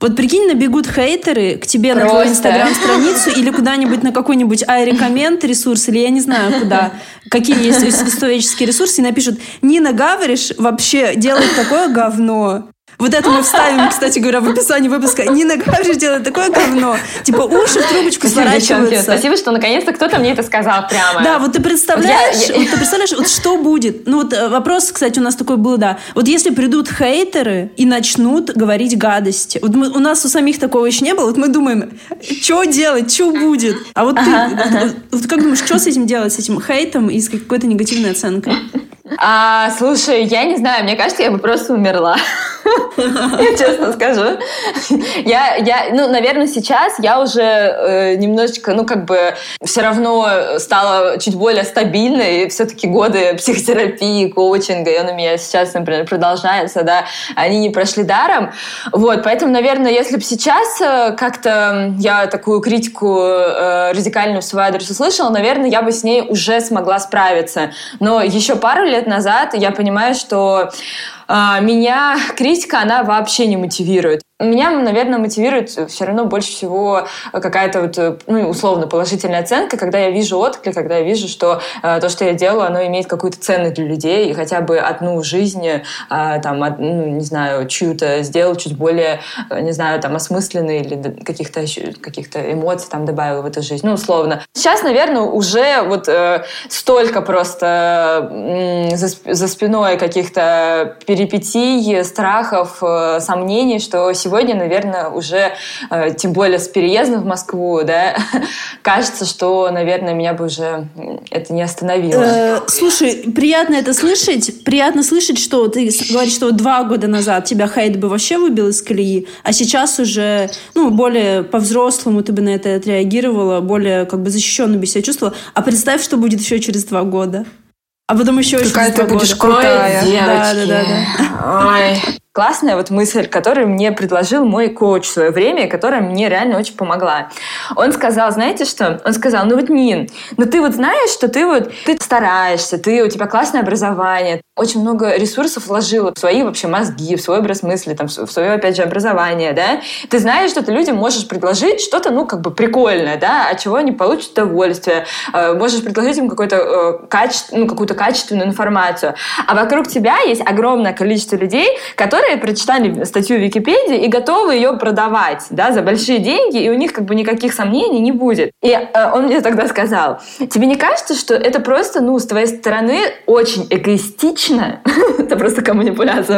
Speaker 1: Вот прикинь, набегут хейтеры к тебе на твою
Speaker 4: Просто.
Speaker 1: инстаграм-страницу или куда-нибудь на какой-нибудь iRecommend ресурс, или я не знаю куда, какие есть исторические ресурсы, и напишут, Нина Гавриш вообще делает такое говно. Вот это мы вставим, кстати говоря, в описании выпуска. Нина Гавриш делает такое говно. Типа уши в трубочку
Speaker 4: Спасибо,
Speaker 1: сворачиваются.
Speaker 4: Спасибо, что наконец-то кто-то мне это сказал прямо.
Speaker 1: Да, вот ты представляешь,
Speaker 4: Вот я- я-
Speaker 1: вот ты представляешь, вот что будет? Ну вот э, вопрос, кстати, у нас такой был, да. Вот если придут хейтеры и начнут говорить гадости, вот мы- у нас у самих такого еще не было, вот мы думаем, что делать, что будет? А вот ты, вот- вот как думаешь, что с этим делать, с этим хейтом и с какой-то негативной оценкой?
Speaker 4: А, слушай, я не знаю, мне кажется, я бы просто умерла. Я честно скажу. Я, я, ну, наверное, сейчас я уже э, немножечко, ну, как бы, все равно стала чуть более стабильной. Все-таки годы психотерапии, коучинга, и он у меня сейчас, например, продолжается, да, они не прошли даром. Вот, поэтому, наверное, если бы сейчас э, как-то я такую критику э, радикальную в свой адрес услышала, наверное, я бы с ней уже смогла справиться. Но еще пару лет назад я понимаю, что а, меня критика, она вообще не мотивирует. Меня, наверное, мотивирует все равно больше всего какая-то вот, э, ну, условно положительная оценка, когда я вижу отклик, когда я вижу, что э, то, что я делаю, оно имеет какую-то ценность для людей, и хотя бы одну жизнь, э, там, од- ну, не знаю, чью-то сделал чуть более, э, не знаю, там, осмысленной или каких-то каких-то эмоций там добавил в эту жизнь, ну, условно. Сейчас, наверное, уже вот э, столько просто м, за, за спиной каких-то перипетий, страхов, э, сомнений, что сегодня, наверное, уже, э, тем более с переездом в Москву, да, кажется, что, наверное, меня бы уже это не остановило.
Speaker 1: Э, слушай, приятно это слышать. Приятно слышать, что ты говоришь, что два года назад тебя хейт бы вообще выбил из колеи, а сейчас уже, ну, более по-взрослому ты бы на это отреагировала, более как бы защищенно бы себя чувствовала. А представь, что будет еще через два года. А потом еще через
Speaker 2: Какая ты
Speaker 1: два
Speaker 2: будешь
Speaker 1: года.
Speaker 2: крутая.
Speaker 4: Ой,
Speaker 1: Да,
Speaker 4: девочки.
Speaker 1: да, да,
Speaker 4: Ой. Классная вот мысль, которую мне предложил мой коуч в свое время, которая мне реально очень помогла. Он сказал, знаете что? Он сказал, ну вот, Нин, ну ты вот знаешь, что ты вот ты стараешься, ты, у тебя классное образование, очень много ресурсов вложила в свои вообще мозги, в свой образ мысли, там, в свое, опять же, образование, да? Ты знаешь, что ты людям можешь предложить что-то, ну, как бы прикольное, да, от чего они получат удовольствие. Э, Можешь предложить им какой-то, э, каче- ну, какую-то качественную информацию. А вокруг тебя есть огромное количество людей, которые прочитали статью в Википедии и готовы ее продавать, да, за большие деньги, и у них как бы никаких сомнений не будет. И э, он мне тогда сказал, тебе не кажется, что это просто, ну, с твоей стороны очень эгоистично, это просто такая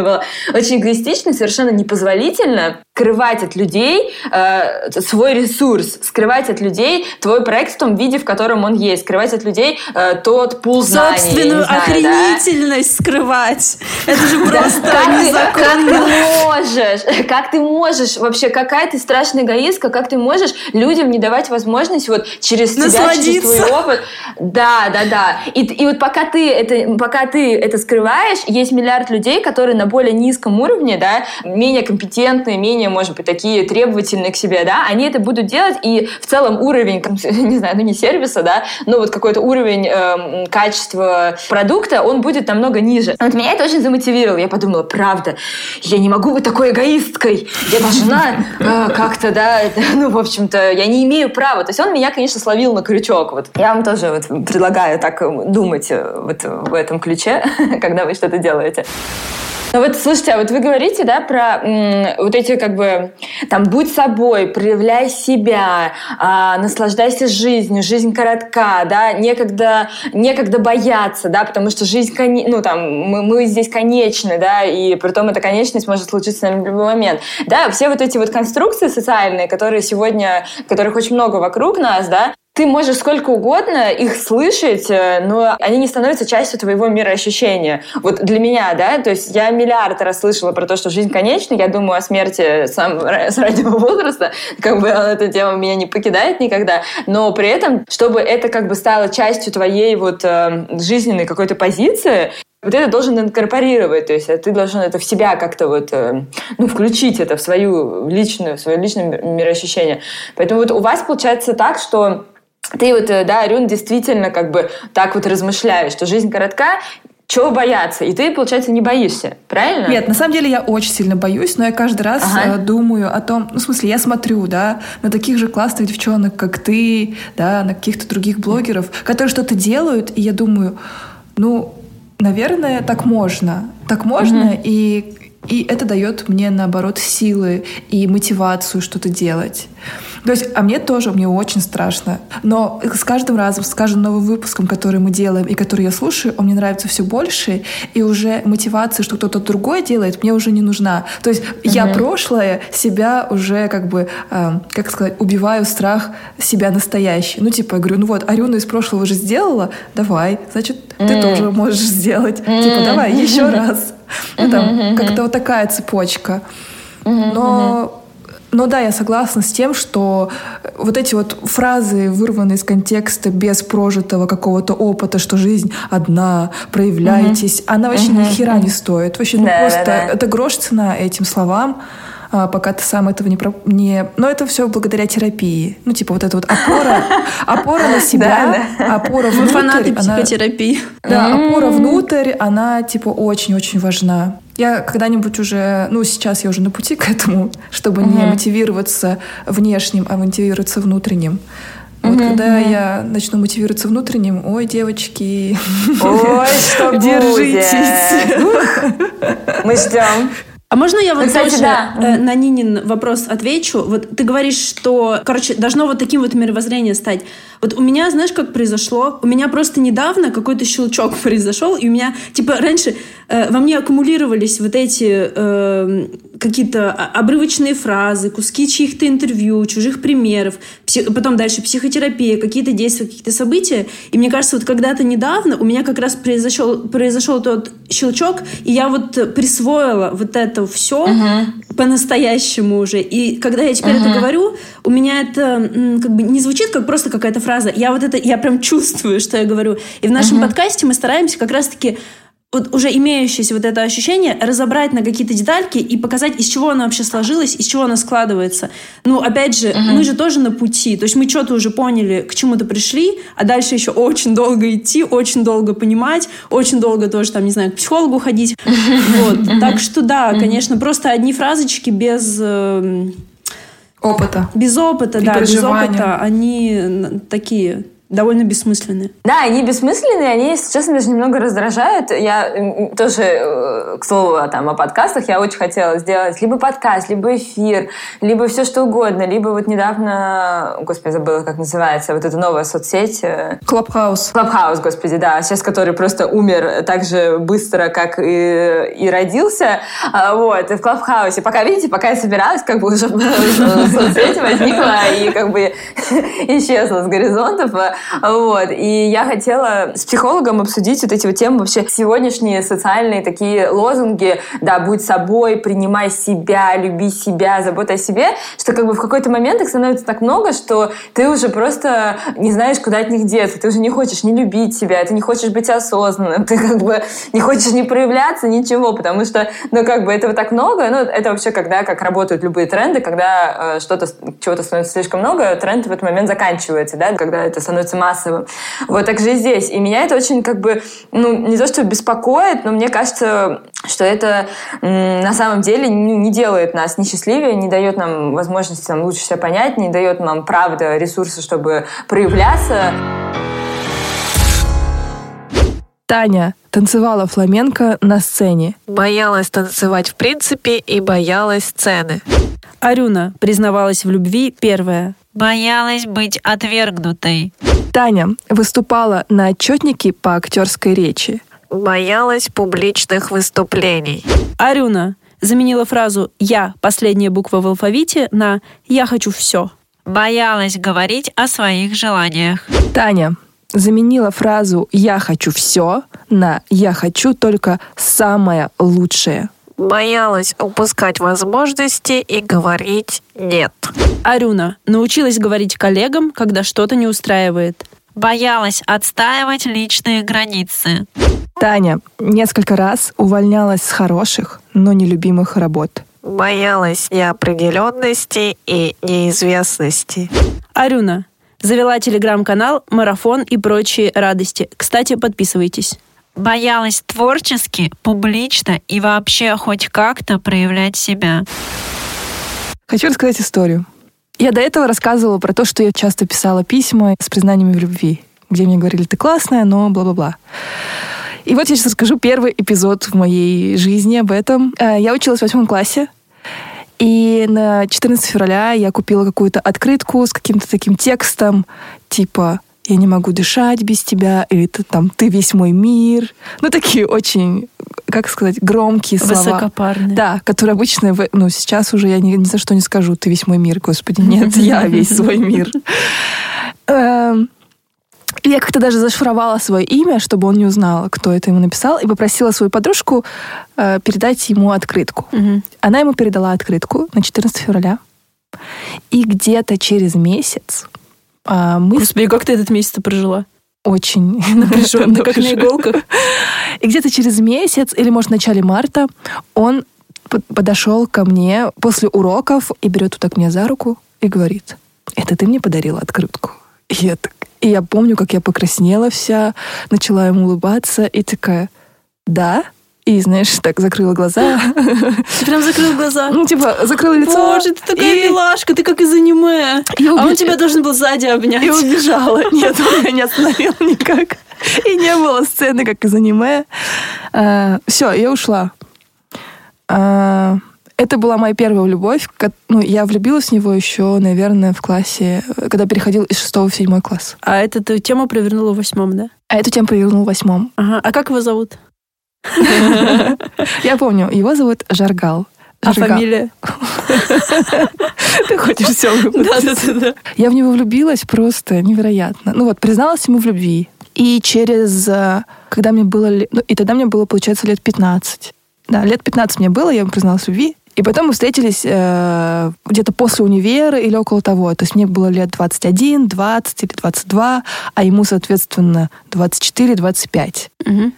Speaker 4: была, очень эгоистично совершенно непозволительно скрывать от людей э, свой ресурс, скрывать от людей твой проект в том виде, в котором он есть, скрывать от людей э, тот пул знаний.
Speaker 1: Собственную
Speaker 4: знаю, да.
Speaker 1: охренительность скрывать. Это же просто
Speaker 4: Как ты, как
Speaker 1: незаконно.
Speaker 4: ты можешь, как ты можешь, вообще, какая ты страшная эгоистка, как ты можешь людям не давать возможность вот через тебя, через твой опыт. Да, да, да. И, и вот пока ты, это, пока ты это скрываешь, есть миллиард людей, которые на более низком уровне, да, менее компетентные, менее, может быть, такие требовательные к себе, да, они это будут делать, и в целом уровень, там, не знаю, ну не сервиса, да, но вот какой-то уровень эм, качества продукта, он будет намного ниже. Вот меня это очень замотивировало. Я подумала, правда, я не могу быть такой эгоисткой. Я должна э, как-то, да, ну, в общем-то, я не имею права. То есть он меня, конечно, словил на крючок. Вот. Я вам тоже вот предлагаю так э, думать э, вот в этом ключе, когда вы что-то делаете. Ну вот, слушайте, а вот вы говорите, да, про м, вот эти как бы там будь собой, проявляй себя, а, наслаждайся жизнью, жизнь коротка, да, некогда, некогда бояться, да, потому что жизнь, коне- ну там, мы, мы здесь конечны, да, и при том эта конечность может случиться в любой момент, да, все вот эти вот конструкции социальные, которые сегодня, которых очень много вокруг нас, да, ты можешь сколько угодно их слышать, э, но они не становятся частью твоего мироощущения. Вот для меня, да, то есть я миллиард раз слышала про то, что жизнь конечна, я думаю о смерти сам, с раннего возраста, как бы эта тема меня не покидает никогда, но при этом, чтобы это как бы стало частью твоей вот э, жизненной какой-то позиции, вот это должен инкорпорировать, то есть ты должен это в себя как-то вот, э, ну, включить это в свою личную, в свое личное ми- мироощущение. Поэтому вот у вас получается так, что ты вот, э, да, Арюн, действительно как бы так вот размышляешь, что жизнь коротка, чего бояться? И ты, получается, не боишься, правильно?
Speaker 2: Нет, на самом деле я очень сильно боюсь, но я каждый раз
Speaker 4: Ага.
Speaker 2: э, думаю о том, ну, в смысле, я смотрю, да, на таких же классных девчонок, как ты, да, на каких-то других блогеров, которые что-то делают, и я думаю, ну, наверное, так можно. Так можно, и, и это дает мне, наоборот, силы и мотивацию что-то делать. То есть, а мне тоже, мне очень страшно. Но с каждым разом, с каждым новым выпуском, который мы делаем и который я слушаю, он мне нравится все больше, и уже мотивация, что кто-то другой делает, мне уже не нужна. То есть я прошлое себя уже как бы, э, как сказать, убиваю страх себя настоящий. Ну, типа, я говорю, ну вот, Арюна из прошлого уже сделала, давай, значит, ты тоже можешь сделать. Типа, давай, еще раз. Ну, там, как-то вот такая цепочка. Но но да, я согласна с тем, что вот эти вот фразы, вырванные из контекста, без прожитого какого-то опыта, что жизнь одна, проявляйтесь, она вообще ни хера не стоит. Вообще, ну
Speaker 4: Да,
Speaker 2: просто
Speaker 4: да, да.
Speaker 2: это грош цена этим словам, пока ты сам этого не, про- не... Но это все благодаря терапии. Ну, типа вот эта вот опора, опора на себя, опора
Speaker 1: фанаты
Speaker 2: внутрь. она-
Speaker 1: психотерапии.
Speaker 2: да, опора внутрь, она типа очень-очень важна. Я когда-нибудь уже, ну сейчас я уже на пути к этому, чтобы не мотивироваться внешним, а мотивироваться внутренним. Вот когда я начну мотивироваться внутренним, ой, девочки,
Speaker 4: Ой, что
Speaker 2: держитесь.
Speaker 4: Мы ждем.
Speaker 1: А можно я вот
Speaker 4: кстати,
Speaker 1: тоже
Speaker 4: да.
Speaker 1: э, на Нинин вопрос отвечу? Вот ты говоришь, что, короче, должно вот таким вот мировоззрение стать. Вот у меня, знаешь, как произошло? У меня просто недавно какой-то щелчок произошел, и у меня, типа, раньше э, во мне аккумулировались вот эти э, какие-то о- обрывочные фразы, куски чьих-то интервью, чужих примеров, пси- потом дальше психотерапия, какие-то действия, какие-то события. И мне кажется, вот когда-то недавно у меня как раз произошел, произошел тот щелчок, и я вот присвоила вот это все по-настоящему уже. И когда я теперь это говорю, у меня это как бы не звучит как просто какая-то фраза. Я вот это, я прям чувствую, что я говорю. И в нашем подкасте мы стараемся как раз-таки вот уже имеющееся вот это ощущение разобрать на какие-то детальки и показать, из чего оно вообще сложилось, из чего оно складывается. Ну, опять же, мы же тоже на пути. То есть мы что-то уже поняли, к чему-то пришли, а дальше еще очень долго идти, очень долго понимать, очень долго тоже, там, не знаю, к психологу ходить. Вот. Так что да, конечно, просто одни фразочки без... эм,
Speaker 2: опыта.
Speaker 1: Без опыта,
Speaker 2: И
Speaker 1: да, без опыта, они такие довольно бессмысленные.
Speaker 4: Да, они бессмысленные, они, если честно, даже немного раздражают. Я тоже, э, к слову, о, там, о подкастах, я очень хотела сделать либо подкаст, либо эфир, либо все что угодно, либо вот недавно, господи, забыла, как называется, вот эта новая соцсеть, э,
Speaker 2: Clubhouse.
Speaker 4: Clubhouse, господи, да, сейчас который просто умер так же быстро, как и, и родился, А, вот, и в Clubhouse е. Пока, видите, пока я собиралась, как бы уже соцсеть возникла и как бы исчезла с горизонтов, вот, и я хотела с психологом обсудить вот эти вот темы вообще. Сегодняшние социальные такие лозунги, да, будь собой, принимай себя, люби себя, забота о себе, что как бы в какой-то момент их становится так много, что ты уже просто не знаешь, куда от них деться, ты уже не хочешь не любить себя, ты не хочешь быть осознанным, ты как бы не хочешь не проявляться, ничего, потому что, ну, как бы этого так много, ну, это вообще когда, как работают любые тренды, когда э, что-то, чего-то становится слишком много, тренд в этот момент заканчивается, да, когда это становится массовым. Вот так же и здесь. И меня это очень, как бы, ну, не то, что беспокоит, но мне кажется, что это м, на самом деле не, не делает нас ни счастливее, не дает нам возможности там, лучше себя понять, не дает нам, правда, ресурсы, чтобы проявляться.
Speaker 2: Таня танцевала фламенко на сцене.
Speaker 5: Боялась танцевать в принципе и боялась сцены.
Speaker 1: Арюна признавалась в любви первая.
Speaker 5: Боялась быть отвергнутой.
Speaker 2: Таня выступала на отчетнике по актерской речи.
Speaker 5: Боялась публичных выступлений.
Speaker 1: Арюна заменила фразу «я» последняя буква в алфавите на «я хочу все».
Speaker 5: Боялась говорить о своих желаниях.
Speaker 2: Таня заменила фразу «я хочу все» на «я хочу только самое лучшее».
Speaker 5: Боялась упускать возможности и говорить «нет».
Speaker 1: Арюна научилась говорить коллегам, когда что-то не устраивает.
Speaker 5: Боялась отстаивать личные границы.
Speaker 2: Таня несколько раз увольнялась с хороших, но нелюбимых работ.
Speaker 5: Боялась неопределенности и неизвестности.
Speaker 1: Арюна завела телеграм-канал «Марафон и прочие радости». Кстати, подписывайтесь.
Speaker 6: Боялась творчески, публично и вообще хоть как-то проявлять себя?
Speaker 2: Хочу рассказать историю. Я до этого рассказывала про то, что я часто писала письма с признаниями в любви, где мне говорили, ты классная, но бла-бла-бла. И вот я сейчас расскажу первый эпизод в моей жизни об этом. Э, Я училась в восьмом классе, и на 14 февраля я купила какую-то открытку с каким-то таким текстом, типа «Я не могу дышать без тебя», или «Ты там «Ты весь мой мир». Ну, такие очень, как сказать, громкие слова.
Speaker 1: Высокопарные.
Speaker 2: Да, которые обычно, ну, сейчас уже я ни, ни за что не скажу, ты весь мой мир, господи, нет, я весь свой мир. Эм, Я как-то даже зашифровала свое имя, чтобы он не узнал, кто это ему написал, и попросила свою подружку э, передать ему открытку.
Speaker 1: Мгм.
Speaker 2: Она ему передала открытку на 14 февраля. И где-то через месяц а, мы
Speaker 1: Господи, как ты этот месяц прожила?
Speaker 2: очень
Speaker 1: Напряженно, как на иголках.
Speaker 2: И где-то через месяц, или, может, в начале марта, он под- подошел ко мне после уроков и берет вот так меня за руку и говорит, это ты мне подарила открытку? И я, так, и я помню, как я покраснела вся, начала ему улыбаться и такая, да? И, знаешь, так закрыла глаза.
Speaker 1: Ты прям закрыл глаза.
Speaker 2: Ну, типа, закрыла лицо.
Speaker 1: Боже, ты такая
Speaker 2: и-
Speaker 1: милашка, ты как из аниме.
Speaker 2: и
Speaker 1: А он тебя должен был сзади обнять.
Speaker 2: И убежала. Нет, он меня не остановил никак. И не было сцены, как из аниме. Все, я ушла. А, Это была моя первая любовь. Ну, я влюбилась в него еще, наверное, в классе, когда переходил из шестого в седьмой класс.
Speaker 1: А эту тему провернула в восьмом, да?
Speaker 2: А эту тему повернул в восьмом.
Speaker 1: Ага. А как его зовут?
Speaker 2: Я помню, его зовут Жаргал.
Speaker 1: А фамилия?
Speaker 2: Ты хочешь все
Speaker 1: Да, да, да, да.
Speaker 2: Я в него влюбилась просто невероятно. Ну вот, призналась ему в любви. И через... э, Когда мне было... Ну, и тогда мне было, получается, лет 15. Да, лет 15 мне было, я ему призналась в любви. И потом мы встретились э, где-то после универа или около того. То есть мне было лет 21, 20 или 22, а ему, соответственно, 24-25.
Speaker 1: Мгм.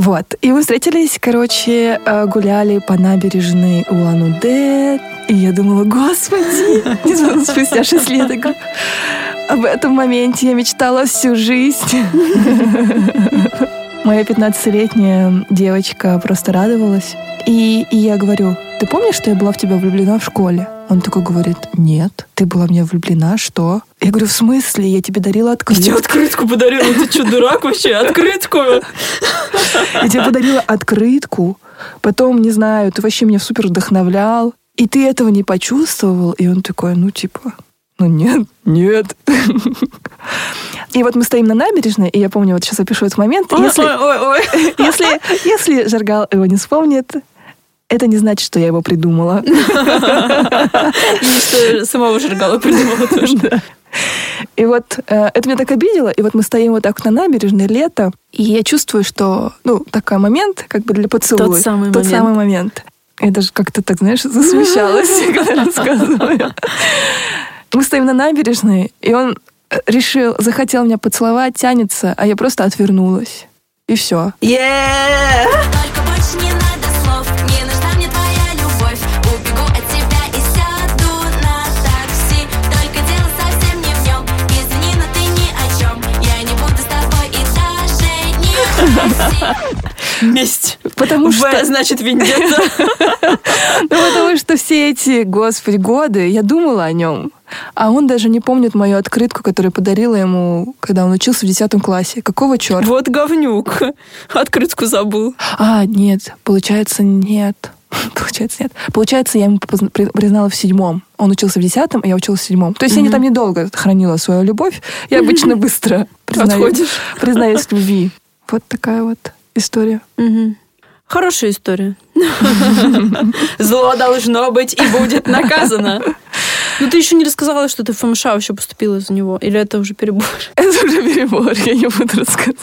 Speaker 2: Вот. И мы встретились, короче, э, гуляли по набережной Улан-Удэ. И я думала, господи, не знаю, спустя 6 лет. Об этом моменте я мечтала всю жизнь. Моя 15-летняя девочка просто радовалась. И, и я говорю, ты помнишь, что я была в тебя влюблена в школе? Он такой говорит, нет, ты была в меня влюблена, что? Я говорю, в смысле? Я тебе дарила
Speaker 1: Я тебе
Speaker 2: открытку.
Speaker 1: открытку подарила. Ты что, дурак вообще? Открытку?
Speaker 2: Я тебе подарила открытку. Потом, не знаю, ты вообще меня супер вдохновлял. И ты этого не почувствовал. И он такой, ну, типа, ну, нет, нет. И вот мы стоим на набережной, и я помню, вот сейчас опишу этот момент. Если,
Speaker 1: ой.
Speaker 2: если, если Жаргал его не вспомнит, это не значит, что я его придумала.
Speaker 1: И что самого Жиргала придумала тоже.
Speaker 2: И вот э, это меня так обидело. И вот мы стоим вот так вот на набережной, лето, и я чувствую, что, ну, такой момент, как бы для поцелуя.
Speaker 1: Тот самый
Speaker 2: Тот
Speaker 1: момент.
Speaker 2: самый момент. Я даже как-то так, знаешь, засмущалась, когда рассказываю. Мы стоим на набережной, и он э, решил, захотел меня поцеловать, тянется, а я просто отвернулась. И все.
Speaker 1: Yeah! Месть.
Speaker 2: Потому
Speaker 1: В
Speaker 2: что,
Speaker 1: значит вендетта.
Speaker 2: ну, потому что все эти, господи, годы я думала о нем. А он даже не помнит мою открытку, которую подарила ему, когда он учился в 10 классе. Какого черта?
Speaker 1: Вот говнюк. Открытку забыл.
Speaker 2: А, нет, получается, нет. Получается, нет. Получается, я ему признала в седьмом. Он учился в десятом, а я училась в седьмом. То есть я не там недолго хранила свою любовь. Я обычно быстро признаю-
Speaker 1: Отходишь.
Speaker 2: признаюсь в любви. Вот такая вот история.
Speaker 1: Мгм. Хорошая история. Зло должно быть и будет наказано. Ну, ты еще не рассказала, что ты в ФМШ вообще поступила за него. Или это уже перебор?
Speaker 2: Это уже перебор, я не буду рассказывать.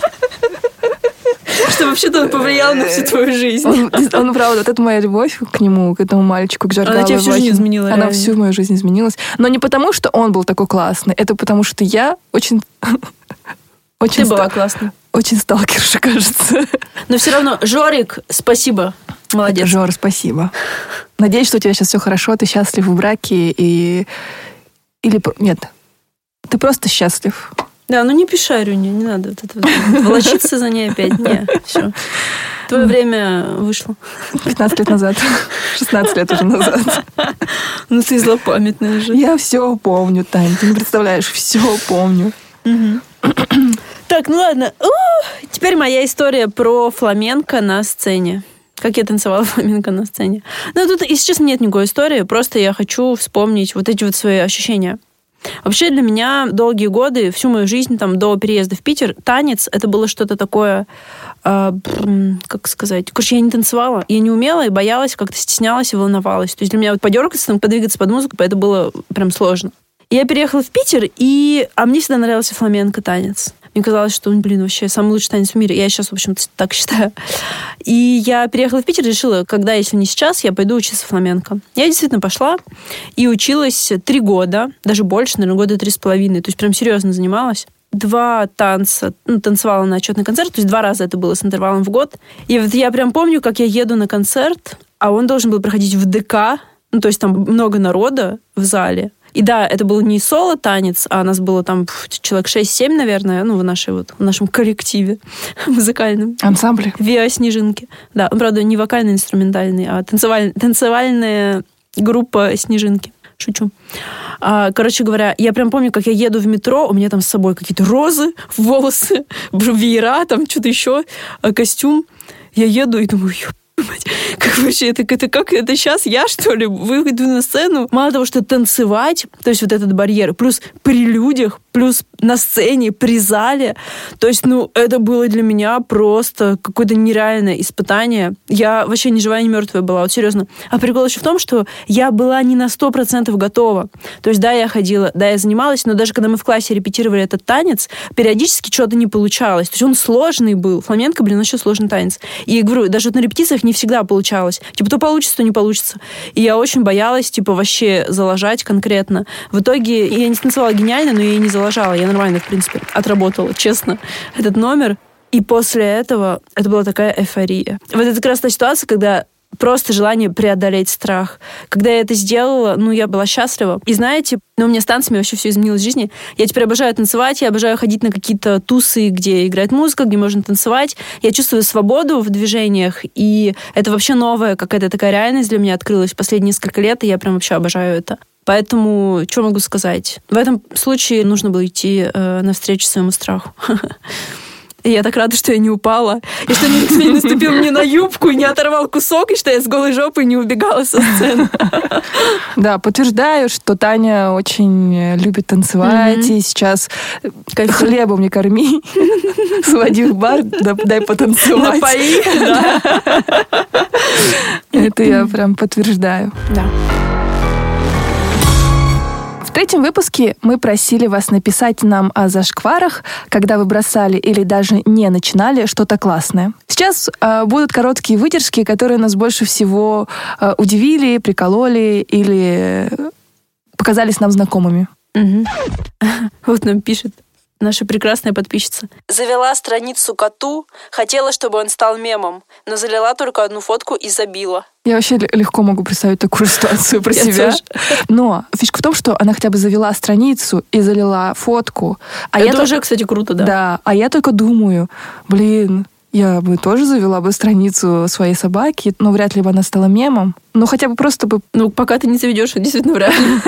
Speaker 1: Что вообще-то он повлиял на всю твою жизнь.
Speaker 2: Он, он, правда, вот это моя любовь к нему, к этому мальчику, к Жаргалу.
Speaker 1: тебя всю жизнь изменила,
Speaker 2: Она
Speaker 1: реально.
Speaker 2: всю мою жизнь изменилась. Но не потому, что он был такой классный, это потому, что я очень... Очень,
Speaker 1: Ты была классной.
Speaker 2: Очень сталкерша, кажется.
Speaker 1: Но все равно, Жорик, спасибо. Молодец.
Speaker 2: Жор, спасибо. Надеюсь, что у тебя сейчас все хорошо, ты счастлив в браке и... Или... Нет, ты просто счастлив.
Speaker 1: Да, ну не пиши Арюне, не надо вот это вот волочиться за ней опять. Не, все. Твое время вышло.
Speaker 2: 15 лет назад. 16 лет уже назад.
Speaker 1: Ну ты злопамятная же.
Speaker 2: Я все помню, Тань. Ты не представляешь, все помню.
Speaker 1: Так, ну ладно. Теперь моя история про фламенко на сцене. Как я танцевала фламенко на сцене. Ну, тут, если честно, нет никакой истории. Просто я хочу вспомнить вот эти вот свои ощущения. Вообще для меня долгие годы, всю мою жизнь там до переезда в Питер, танец это было что-то такое, э, как сказать, короче, я не танцевала, я не умела и боялась, как-то стеснялась и волновалась. То есть для меня вот подергаться, там, подвигаться под музыку, это было прям сложно. Я переехала в Питер, и... а мне всегда нравился фламенко танец. Мне казалось, что, блин, вообще самый лучший танец в мире. Я сейчас, в общем-то, так считаю. И я переехала в Питер, решила, когда, если не сейчас, я пойду учиться фламенко. Я действительно пошла и училась три года, даже больше, наверное, года три с половиной. То есть прям серьезно занималась. Два танца, ну, танцевала на отчетный концерт, то есть два раза это было с интервалом в год. И вот я прям помню, как я еду на концерт, а он должен был проходить в ДК, ну, то есть там много народа в зале. И да, это был не соло-танец, а нас было там человек 6-7, наверное, ну, в, нашей, вот, в нашем коллективе музыкальном.
Speaker 2: Ансамбль.
Speaker 1: Виа Снежинки. Да, он, правда, не вокально-инструментальный, а танцеваль- танцевальная группа Снежинки. Шучу. А, короче говоря, я прям помню, как я еду в метро, у меня там с собой какие-то розы, волосы, веера, там что-то еще, а, костюм. Я еду и думаю, «Ёб мать, как вообще, это, это как, это сейчас я, что ли, выйду на сцену? Мало того, что танцевать, то есть вот этот барьер, плюс при людях, плюс на сцене, при зале. То есть, ну, это было для меня просто какое-то нереальное испытание. Я вообще ни живая, ни мертвая была, вот серьезно. А прикол еще в том, что я была не на 100% готова. То есть, да, я ходила, да, я занималась, но даже когда мы в классе репетировали этот танец, периодически что-то не получалось. То есть он сложный был. Фламенко, блин, еще сложный танец. И говорю, даже вот на репетициях не всегда получалось. Типа, то получится, то не получится. И я очень боялась, типа, вообще заложать конкретно. В итоге я не станцевала гениально, но я и не заложала. Я нормально, в принципе, отработала, честно, этот номер. И после этого это была такая эйфория. Вот это как раз та ситуация, когда просто желание преодолеть страх. Когда я это сделала, ну, я была счастлива. И знаете, ну, у меня с танцами вообще все изменилось в жизни. Я теперь обожаю танцевать, я обожаю ходить на какие-то тусы, где играет музыка, где можно танцевать. Я чувствую свободу в движениях, и это вообще новая какая-то такая реальность для меня открылась последние несколько лет, и я прям вообще обожаю это. Поэтому, что могу сказать? В этом случае нужно было идти э, навстречу своему страху. И я так рада, что я не упала, и что никто не наступил мне на юбку, и не оторвал кусок, и что я с голой жопой не убегала со сцены.
Speaker 2: Да, подтверждаю, что Таня очень э, любит танцевать, и сейчас э, хлебом не корми, своди в бар, да- дай потанцевать.
Speaker 1: Напои, да.
Speaker 2: Это я прям подтверждаю.
Speaker 1: Да.
Speaker 2: Третьем выпуске мы просили вас написать нам о зашкварах, когда вы бросали или даже не начинали что-то классное. Сейчас э, будут короткие выдержки, которые нас больше всего э, удивили, прикололи или э, показались нам знакомыми.
Speaker 1: Мгм. Вот нам пишет наша прекрасная подписчица. Завела страницу коту, хотела, чтобы он стал мемом, но залила только одну фотку и забила.
Speaker 2: Я вообще легко могу представить такую ситуацию про себя.
Speaker 1: тоже.
Speaker 2: Но фишка в том, что она хотя бы завела страницу и залила фотку. А
Speaker 1: это
Speaker 2: я только-
Speaker 1: кстати, круто, да.
Speaker 2: Да, а я только думаю, блин, я бы тоже завела бы страницу своей собаки, но вряд ли бы она стала мемом. Ну, хотя бы просто бы
Speaker 1: Ну, пока ты не заведешь, действительно вряд ли.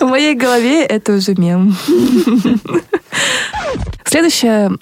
Speaker 2: в моей голове это уже мем. Следующая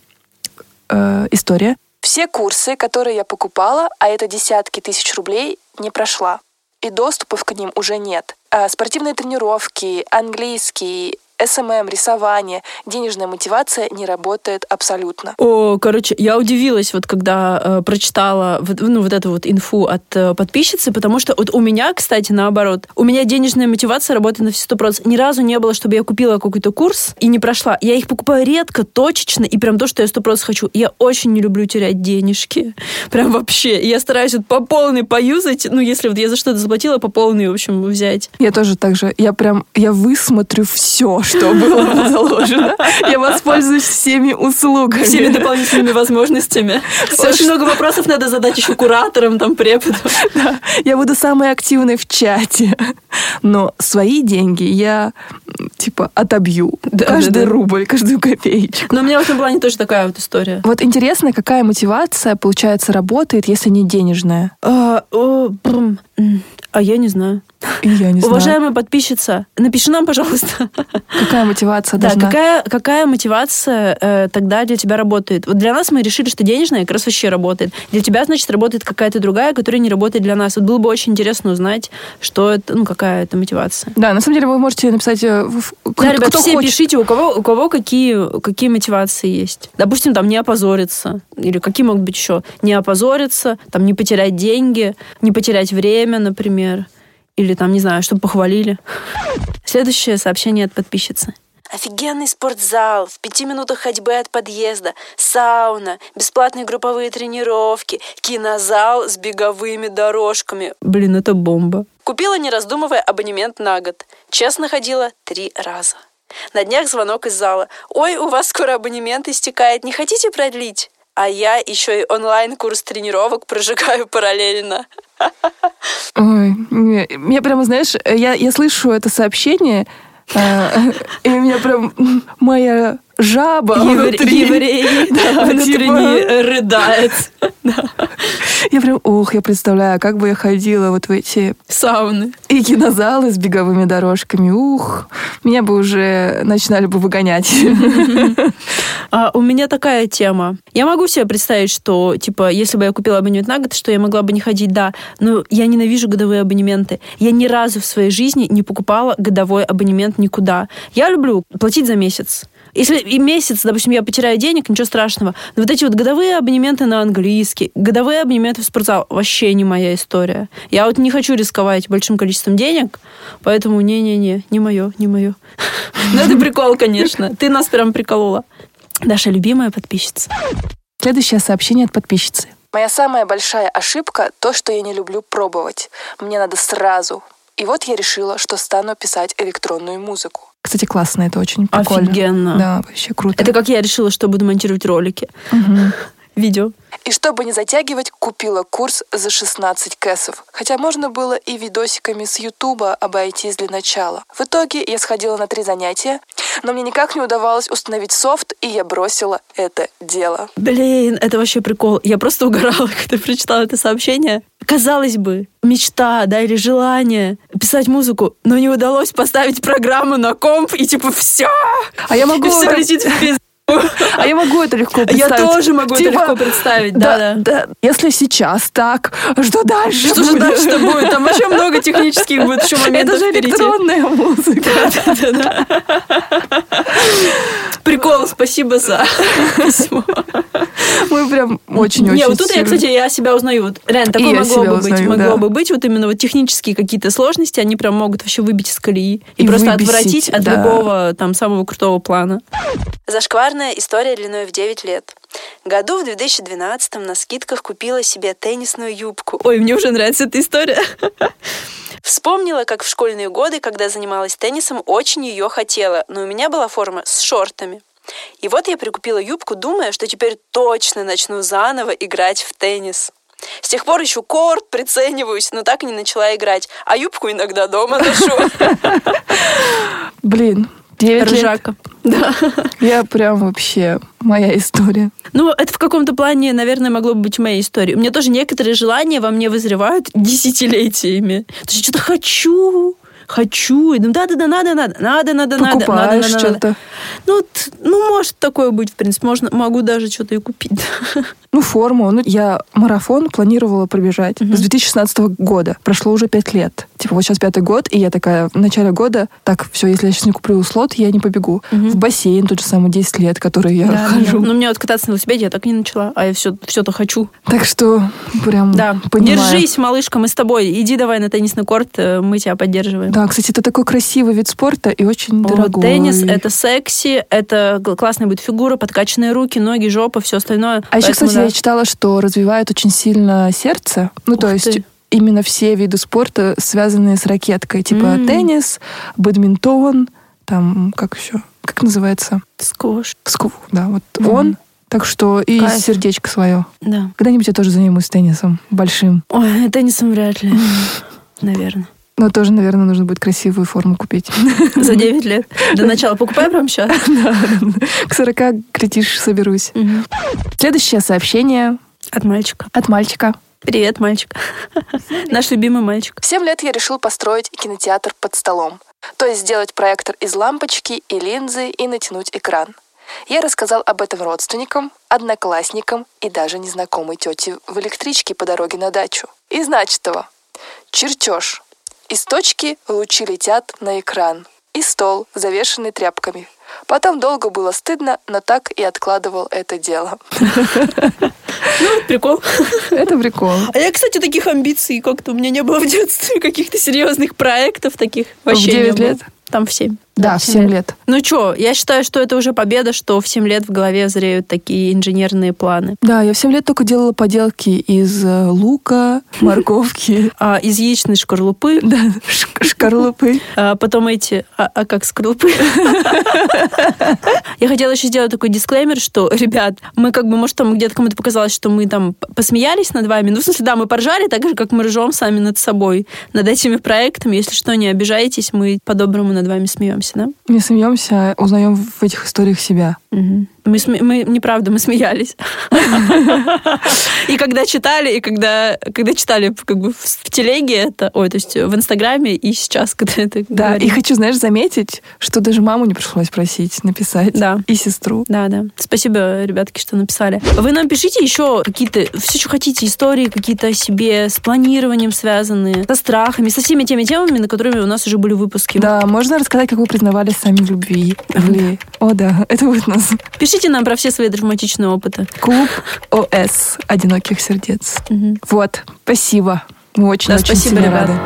Speaker 2: э, история. Все курсы, которые я покупала, а это десятки тысяч рублей, не прошла. И доступов к ним уже нет. А спортивные тренировки, английский, SMM, рисование, денежная мотивация не работает абсолютно.
Speaker 1: О, короче, я удивилась, вот когда э, прочитала вот, ну, вот эту вот инфу от э, подписчицы, потому что вот у меня, кстати, наоборот, у меня денежная мотивация работает на все сто процентов. Ни разу не было, чтобы я купила какой-то курс и не прошла. Я их покупаю редко, точечно, и прям то, что я сто процентов хочу. Я очень не люблю терять денежки. Прям вообще. Я стараюсь вот по полной поюзать, ну, если вот я за что-то заплатила, по полной, в общем, взять.
Speaker 2: Я тоже так же. Я прям, я высмотрю все, что было заложено. Я воспользуюсь всеми услугами.
Speaker 1: Всеми дополнительными возможностями.
Speaker 2: Всё,
Speaker 1: Очень
Speaker 2: что-
Speaker 1: много вопросов надо задать еще кураторам, там, преподам.
Speaker 2: Да, я буду самой активной в чате. Но свои деньги я, типа, отобью.
Speaker 1: Да,
Speaker 2: Каждый
Speaker 1: да, да.
Speaker 2: рубль, каждую копеечку.
Speaker 1: Но у меня в этом плане тоже такая вот история.
Speaker 2: Вот интересно, какая мотивация, получается, работает, если не денежная?
Speaker 1: А, о, а я не знаю.
Speaker 2: Я не знаю.
Speaker 1: Уважаемая подписчица, напиши нам, пожалуйста.
Speaker 2: Какая мотивация
Speaker 1: Да,
Speaker 2: должна...
Speaker 1: какая, какая мотивация э, тогда для тебя работает? Вот для нас мы решили, что денежная как раз вообще работает. Для тебя, значит, работает какая-то другая, которая не работает для нас. Вот было бы очень интересно узнать, что это, ну, какая это мотивация.
Speaker 2: Да, на самом деле вы можете написать, э, в- в-
Speaker 1: Да,
Speaker 2: кто,
Speaker 1: ребят,
Speaker 2: кто
Speaker 1: все
Speaker 2: хочет.
Speaker 1: пишите, у кого, у кого какие, какие мотивации есть. Допустим, там не опозориться. Или какие могут быть еще? Не опозориться, там не потерять деньги, не потерять время, например. Или там, не знаю, чтобы похвалили. Следующее сообщение от подписчицы. Офигенный спортзал, в пяти минутах ходьбы от подъезда, сауна, бесплатные групповые тренировки, кинозал с беговыми дорожками. Блин, это бомба. Купила, не раздумывая, абонемент на год. Честно ходила три раза. На днях звонок из зала. «Ой, у вас скоро абонемент истекает, не хотите продлить?» А я еще и онлайн-курс тренировок прожигаю параллельно.
Speaker 2: Ой, я прямо, знаешь, я, я слышу это сообщение, э, и у меня прям моя жаба внутри.
Speaker 1: Еврей
Speaker 2: Да,
Speaker 1: внутренне
Speaker 2: типа-
Speaker 1: рыдает.
Speaker 2: Я прям, ох, я представляю, как бы я ходила вот в эти
Speaker 1: Сауны.
Speaker 2: и кинозалы с беговыми дорожками. Ух, меня бы уже начинали бы выгонять.
Speaker 1: А у меня такая тема. Я могу себе представить, что, типа, если бы я купила абонемент на год, что я могла бы не ходить, да. Но я ненавижу годовые абонементы. Я ни разу в своей жизни не покупала годовой абонемент никуда. Я люблю платить за месяц. Если и месяц, допустим, я потеряю денег, ничего страшного. Но вот эти вот годовые абонементы на английский, годовые абонементы в спортзал, вообще не моя история. Я вот не хочу рисковать большим количеством денег, поэтому не-не-не, не мое, не мое. Ну, это прикол, конечно. Ты нас прям приколола. Наша любимая подписчица.
Speaker 2: Следующее сообщение от подписчицы. Моя самая большая ошибка – то, что я не люблю пробовать. Мне надо сразу. И вот я решила, что стану писать электронную музыку. Кстати, классно, это очень прикольно.
Speaker 1: Офигенно.
Speaker 2: Да, вообще круто.
Speaker 1: Это как я решила, что буду монтировать ролики.
Speaker 2: Мгм.
Speaker 1: Видео.
Speaker 2: И чтобы не затягивать, купила курс за 16 кэсов. Хотя можно было и видосиками с Ютуба обойтись для начала. В итоге я сходила на три занятия, но мне никак не удавалось установить софт, и я бросила это дело.
Speaker 1: Блин, это вообще прикол. Я просто угорала, когда прочитала это сообщение. Казалось бы, мечта, да, или желание писать музыку, но не удалось поставить программу на комп, и типа все,
Speaker 2: А я могу,
Speaker 1: и все летит в пизду.
Speaker 2: А я могу это легко
Speaker 1: Я
Speaker 2: представить.
Speaker 1: тоже могу это
Speaker 2: Типа,
Speaker 1: легко представить,
Speaker 2: Да,
Speaker 1: да-да.
Speaker 2: да. Если сейчас так, что дальше?
Speaker 1: Что же
Speaker 2: будет?
Speaker 1: дальше-то будет? Там вообще много технических будет еще моментов
Speaker 2: Это же электронная музыка.
Speaker 1: Прикол, спасибо за письмо.
Speaker 2: Мы прям очень-очень
Speaker 1: Не, вот тут я, кстати, я себя узнаю. Вот, реально, такое
Speaker 2: я
Speaker 1: могло бы быть. Могло
Speaker 2: да.
Speaker 1: бы быть. Вот именно вот технические какие-то сложности, они прям могут вообще выбить из колеи. И,
Speaker 2: И
Speaker 1: просто
Speaker 2: выбесить,
Speaker 1: отвратить от
Speaker 2: да.
Speaker 1: любого там самого крутого плана. Зашкварная история длиной в 9 лет. Году в 2012 на скидках купила себе теннисную юбку. Ой, мне уже нравится эта история. Вспомнила, как в школьные годы, когда занималась теннисом, очень ее хотела, но у меня была форма с шортами. И вот я прикупила юбку, думая, что теперь точно начну заново играть в теннис. С тех пор ищу корт, прицениваюсь, но так и не начала играть. А юбку иногда дома ношу.
Speaker 2: Блин, 9 лет.
Speaker 1: Ржака. Да.
Speaker 2: Я прям вообще моя история.
Speaker 1: Ну, это в каком-то плане, наверное, могло бы быть моей историей. У меня тоже некоторые желания во мне вызревают десятилетиями. То есть я что-то хочу, хочу. И думаю, да-да-да, надо, надо, надо, надо, надо, надо,
Speaker 2: Покупаешь
Speaker 1: надо, надо.
Speaker 2: что-то.
Speaker 1: Ну, вот, ну, может такое быть, в принципе. Можно, могу даже что-то и купить.
Speaker 2: Ну, форму. Ну, я марафон планировала пробежать с 2016 года. Прошло уже пять лет. Типа, вот сейчас пятый год, и я такая в начале года, так, все, если я сейчас не куплю слот, я не побегу. В бассейн тот же самый 10 лет, который я хожу.
Speaker 1: Ну, мне вот кататься на велосипеде я так не начала, а я все, все-то хочу.
Speaker 2: Так что прям
Speaker 1: Да,
Speaker 2: понимаю.
Speaker 1: держись, малышка, мы с тобой. Иди давай на теннисный корт, э, мы тебя поддерживаем.
Speaker 2: Да, кстати, это такой красивый вид спорта и очень
Speaker 1: Вот,
Speaker 2: дорогой.
Speaker 1: теннис это секси, это классная будет фигура, подкачанные руки, ноги, жопа, все остальное.
Speaker 2: А еще,
Speaker 1: Поэтому
Speaker 2: кстати,
Speaker 1: да.
Speaker 2: я читала, что развивает очень сильно сердце. Ну, то
Speaker 1: Ух
Speaker 2: есть
Speaker 1: ты.
Speaker 2: Именно все виды спорта, связанные с ракеткой. Типа
Speaker 1: М.
Speaker 2: теннис, бадминтон, там, как еще, как называется?
Speaker 1: Скош.
Speaker 2: Скву, да, вот
Speaker 1: Мгм.
Speaker 2: он. Так что и
Speaker 1: Кайф.
Speaker 2: сердечко свое.
Speaker 1: Да.
Speaker 2: Когда-нибудь я тоже займусь теннисом большим.
Speaker 1: Ой, теннисом вряд ли. Наверное.
Speaker 2: Но тоже, наверное, нужно будет красивую форму купить.
Speaker 1: За 9 лет. До начала. Покупай прямо сейчас.
Speaker 2: К 40 критиш соберусь. Следующее сообщение
Speaker 1: От мальчика.
Speaker 2: от мальчика.
Speaker 1: Привет, мальчик. Наш любимый мальчик.
Speaker 2: В 7 лет я решил построить кинотеатр под столом. То есть сделать проектор из лампочки и линзы и натянуть экран. Я рассказал об этом родственникам, одноклассникам и даже незнакомой тете в электричке по дороге на дачу. Из начатого. Чертеж. Из точки лучи летят на экран. И стол, завешенный тряпками. Потом долго было стыдно, но так и откладывал это дело.
Speaker 1: Прикол.
Speaker 2: Это прикол.
Speaker 1: А я, кстати, таких амбиций как-то у меня не было в детстве, каких-то серьезных проектов таких. Вообще не
Speaker 2: 9
Speaker 1: было.
Speaker 2: лет?
Speaker 1: Там в 7.
Speaker 2: Да, в 7 лет.
Speaker 1: Ну что, я считаю, что это уже победа, что в 7 лет в голове зреют такие инженерные планы.
Speaker 2: Да, я в 7 лет только делала поделки из э, лука, морковки,
Speaker 1: А из яичной шкарлупы,
Speaker 2: да, шк- шкарлупы.
Speaker 1: а потом эти... А, а как скорлупы? Я хотела еще сделать такой дисклеймер, что, ребят, мы как бы, может, там где-то кому-то показалось, что мы там посмеялись над вами. Ну, в смысле, да, мы поржали так же, как мы ржем сами над собой, над этими проектами. Если что, не обижайтесь, мы по-доброму над вами смеемся, да?
Speaker 2: Не смеемся, узнаем в этих историях себя.
Speaker 1: Мгм. Мы, сме- мы, неправда, мы смеялись. И когда читали, и когда, когда читали как бы в, телеге это, ой, то есть в Инстаграме, и сейчас, когда это
Speaker 2: Да, и хочу, знаешь, заметить, что даже маму не пришлось просить написать.
Speaker 1: Да.
Speaker 2: И сестру.
Speaker 1: Да, да. Спасибо, ребятки, что написали. Вы нам пишите еще какие-то, все, что хотите, истории какие-то о себе, с планированием связанные, со страхами, со всеми теми темами, на которыми у нас уже были выпуски.
Speaker 2: Да, можно рассказать, как вы признавались сами в любви. О, да, это будет нас
Speaker 1: Пишите нам про все свои травматичные опыты.
Speaker 2: клуб ОС «Одиноких сердец».
Speaker 1: Мгм.
Speaker 2: Вот, спасибо. Мы очень-очень
Speaker 1: Да, спасибо,
Speaker 2: сильно
Speaker 1: ребят.
Speaker 2: рады.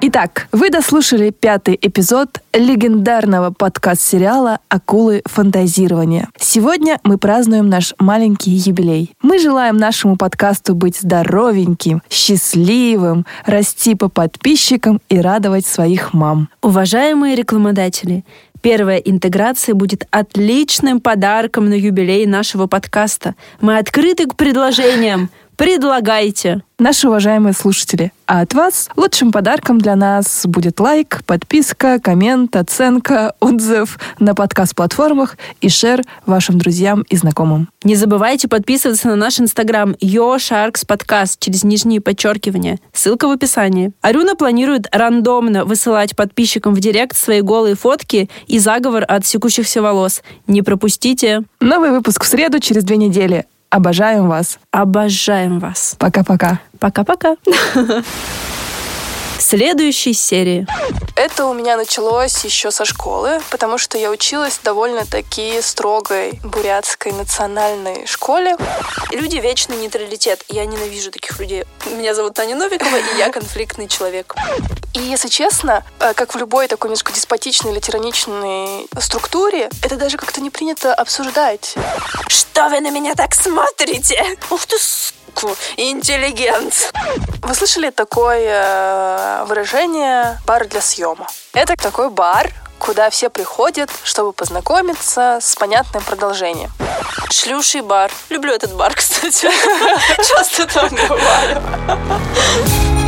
Speaker 2: Итак, вы дослушали пятый эпизод легендарного подкаст-сериала «Акулы фантазирования». Сегодня мы празднуем наш маленький юбилей. Мы желаем нашему подкасту быть здоровеньким, счастливым, расти по подписчикам и радовать своих мам.
Speaker 1: Уважаемые рекламодатели, первая интеграция будет отличным подарком на юбилей нашего подкаста. Мы открыты к предложениям. Предлагайте.
Speaker 2: Наши уважаемые слушатели, а от вас лучшим подарком для нас будет лайк, подписка, коммент, оценка, отзыв на подкаст-платформах и шер вашим друзьям и знакомым.
Speaker 1: Не забывайте подписываться на наш инстаграм YoSharks подкаст через нижние подчеркивания. Ссылка в описании. Арюна планирует рандомно высылать подписчикам в директ свои голые фотки и заговор от секущихся волос. Не пропустите.
Speaker 2: Новый выпуск в среду через две недели. Обожаем вас.
Speaker 1: Обожаем вас.
Speaker 2: Пока-пока.
Speaker 1: Пока-пока. Следующей серии.
Speaker 2: Это у меня началось еще со школы, потому что я училась в довольно-таки строгой бурятской национальной школе.
Speaker 1: Люди вечный нейтралитет. Я ненавижу таких людей. Меня зовут Таня Новикова, и я конфликтный человек.
Speaker 2: И, если честно, э, как в любой такой немножко деспотичной или тираничной структуре, это даже как-то не принято обсуждать.
Speaker 1: Что вы на меня так смотрите? Ух ты, сука, интеллигент.
Speaker 2: Вы слышали такое э, выражение «бар для съема»? Это такой бар, куда все приходят, чтобы познакомиться с понятным продолжением.
Speaker 1: Шлюший бар. Люблю этот бар, кстати. Часто там бываю.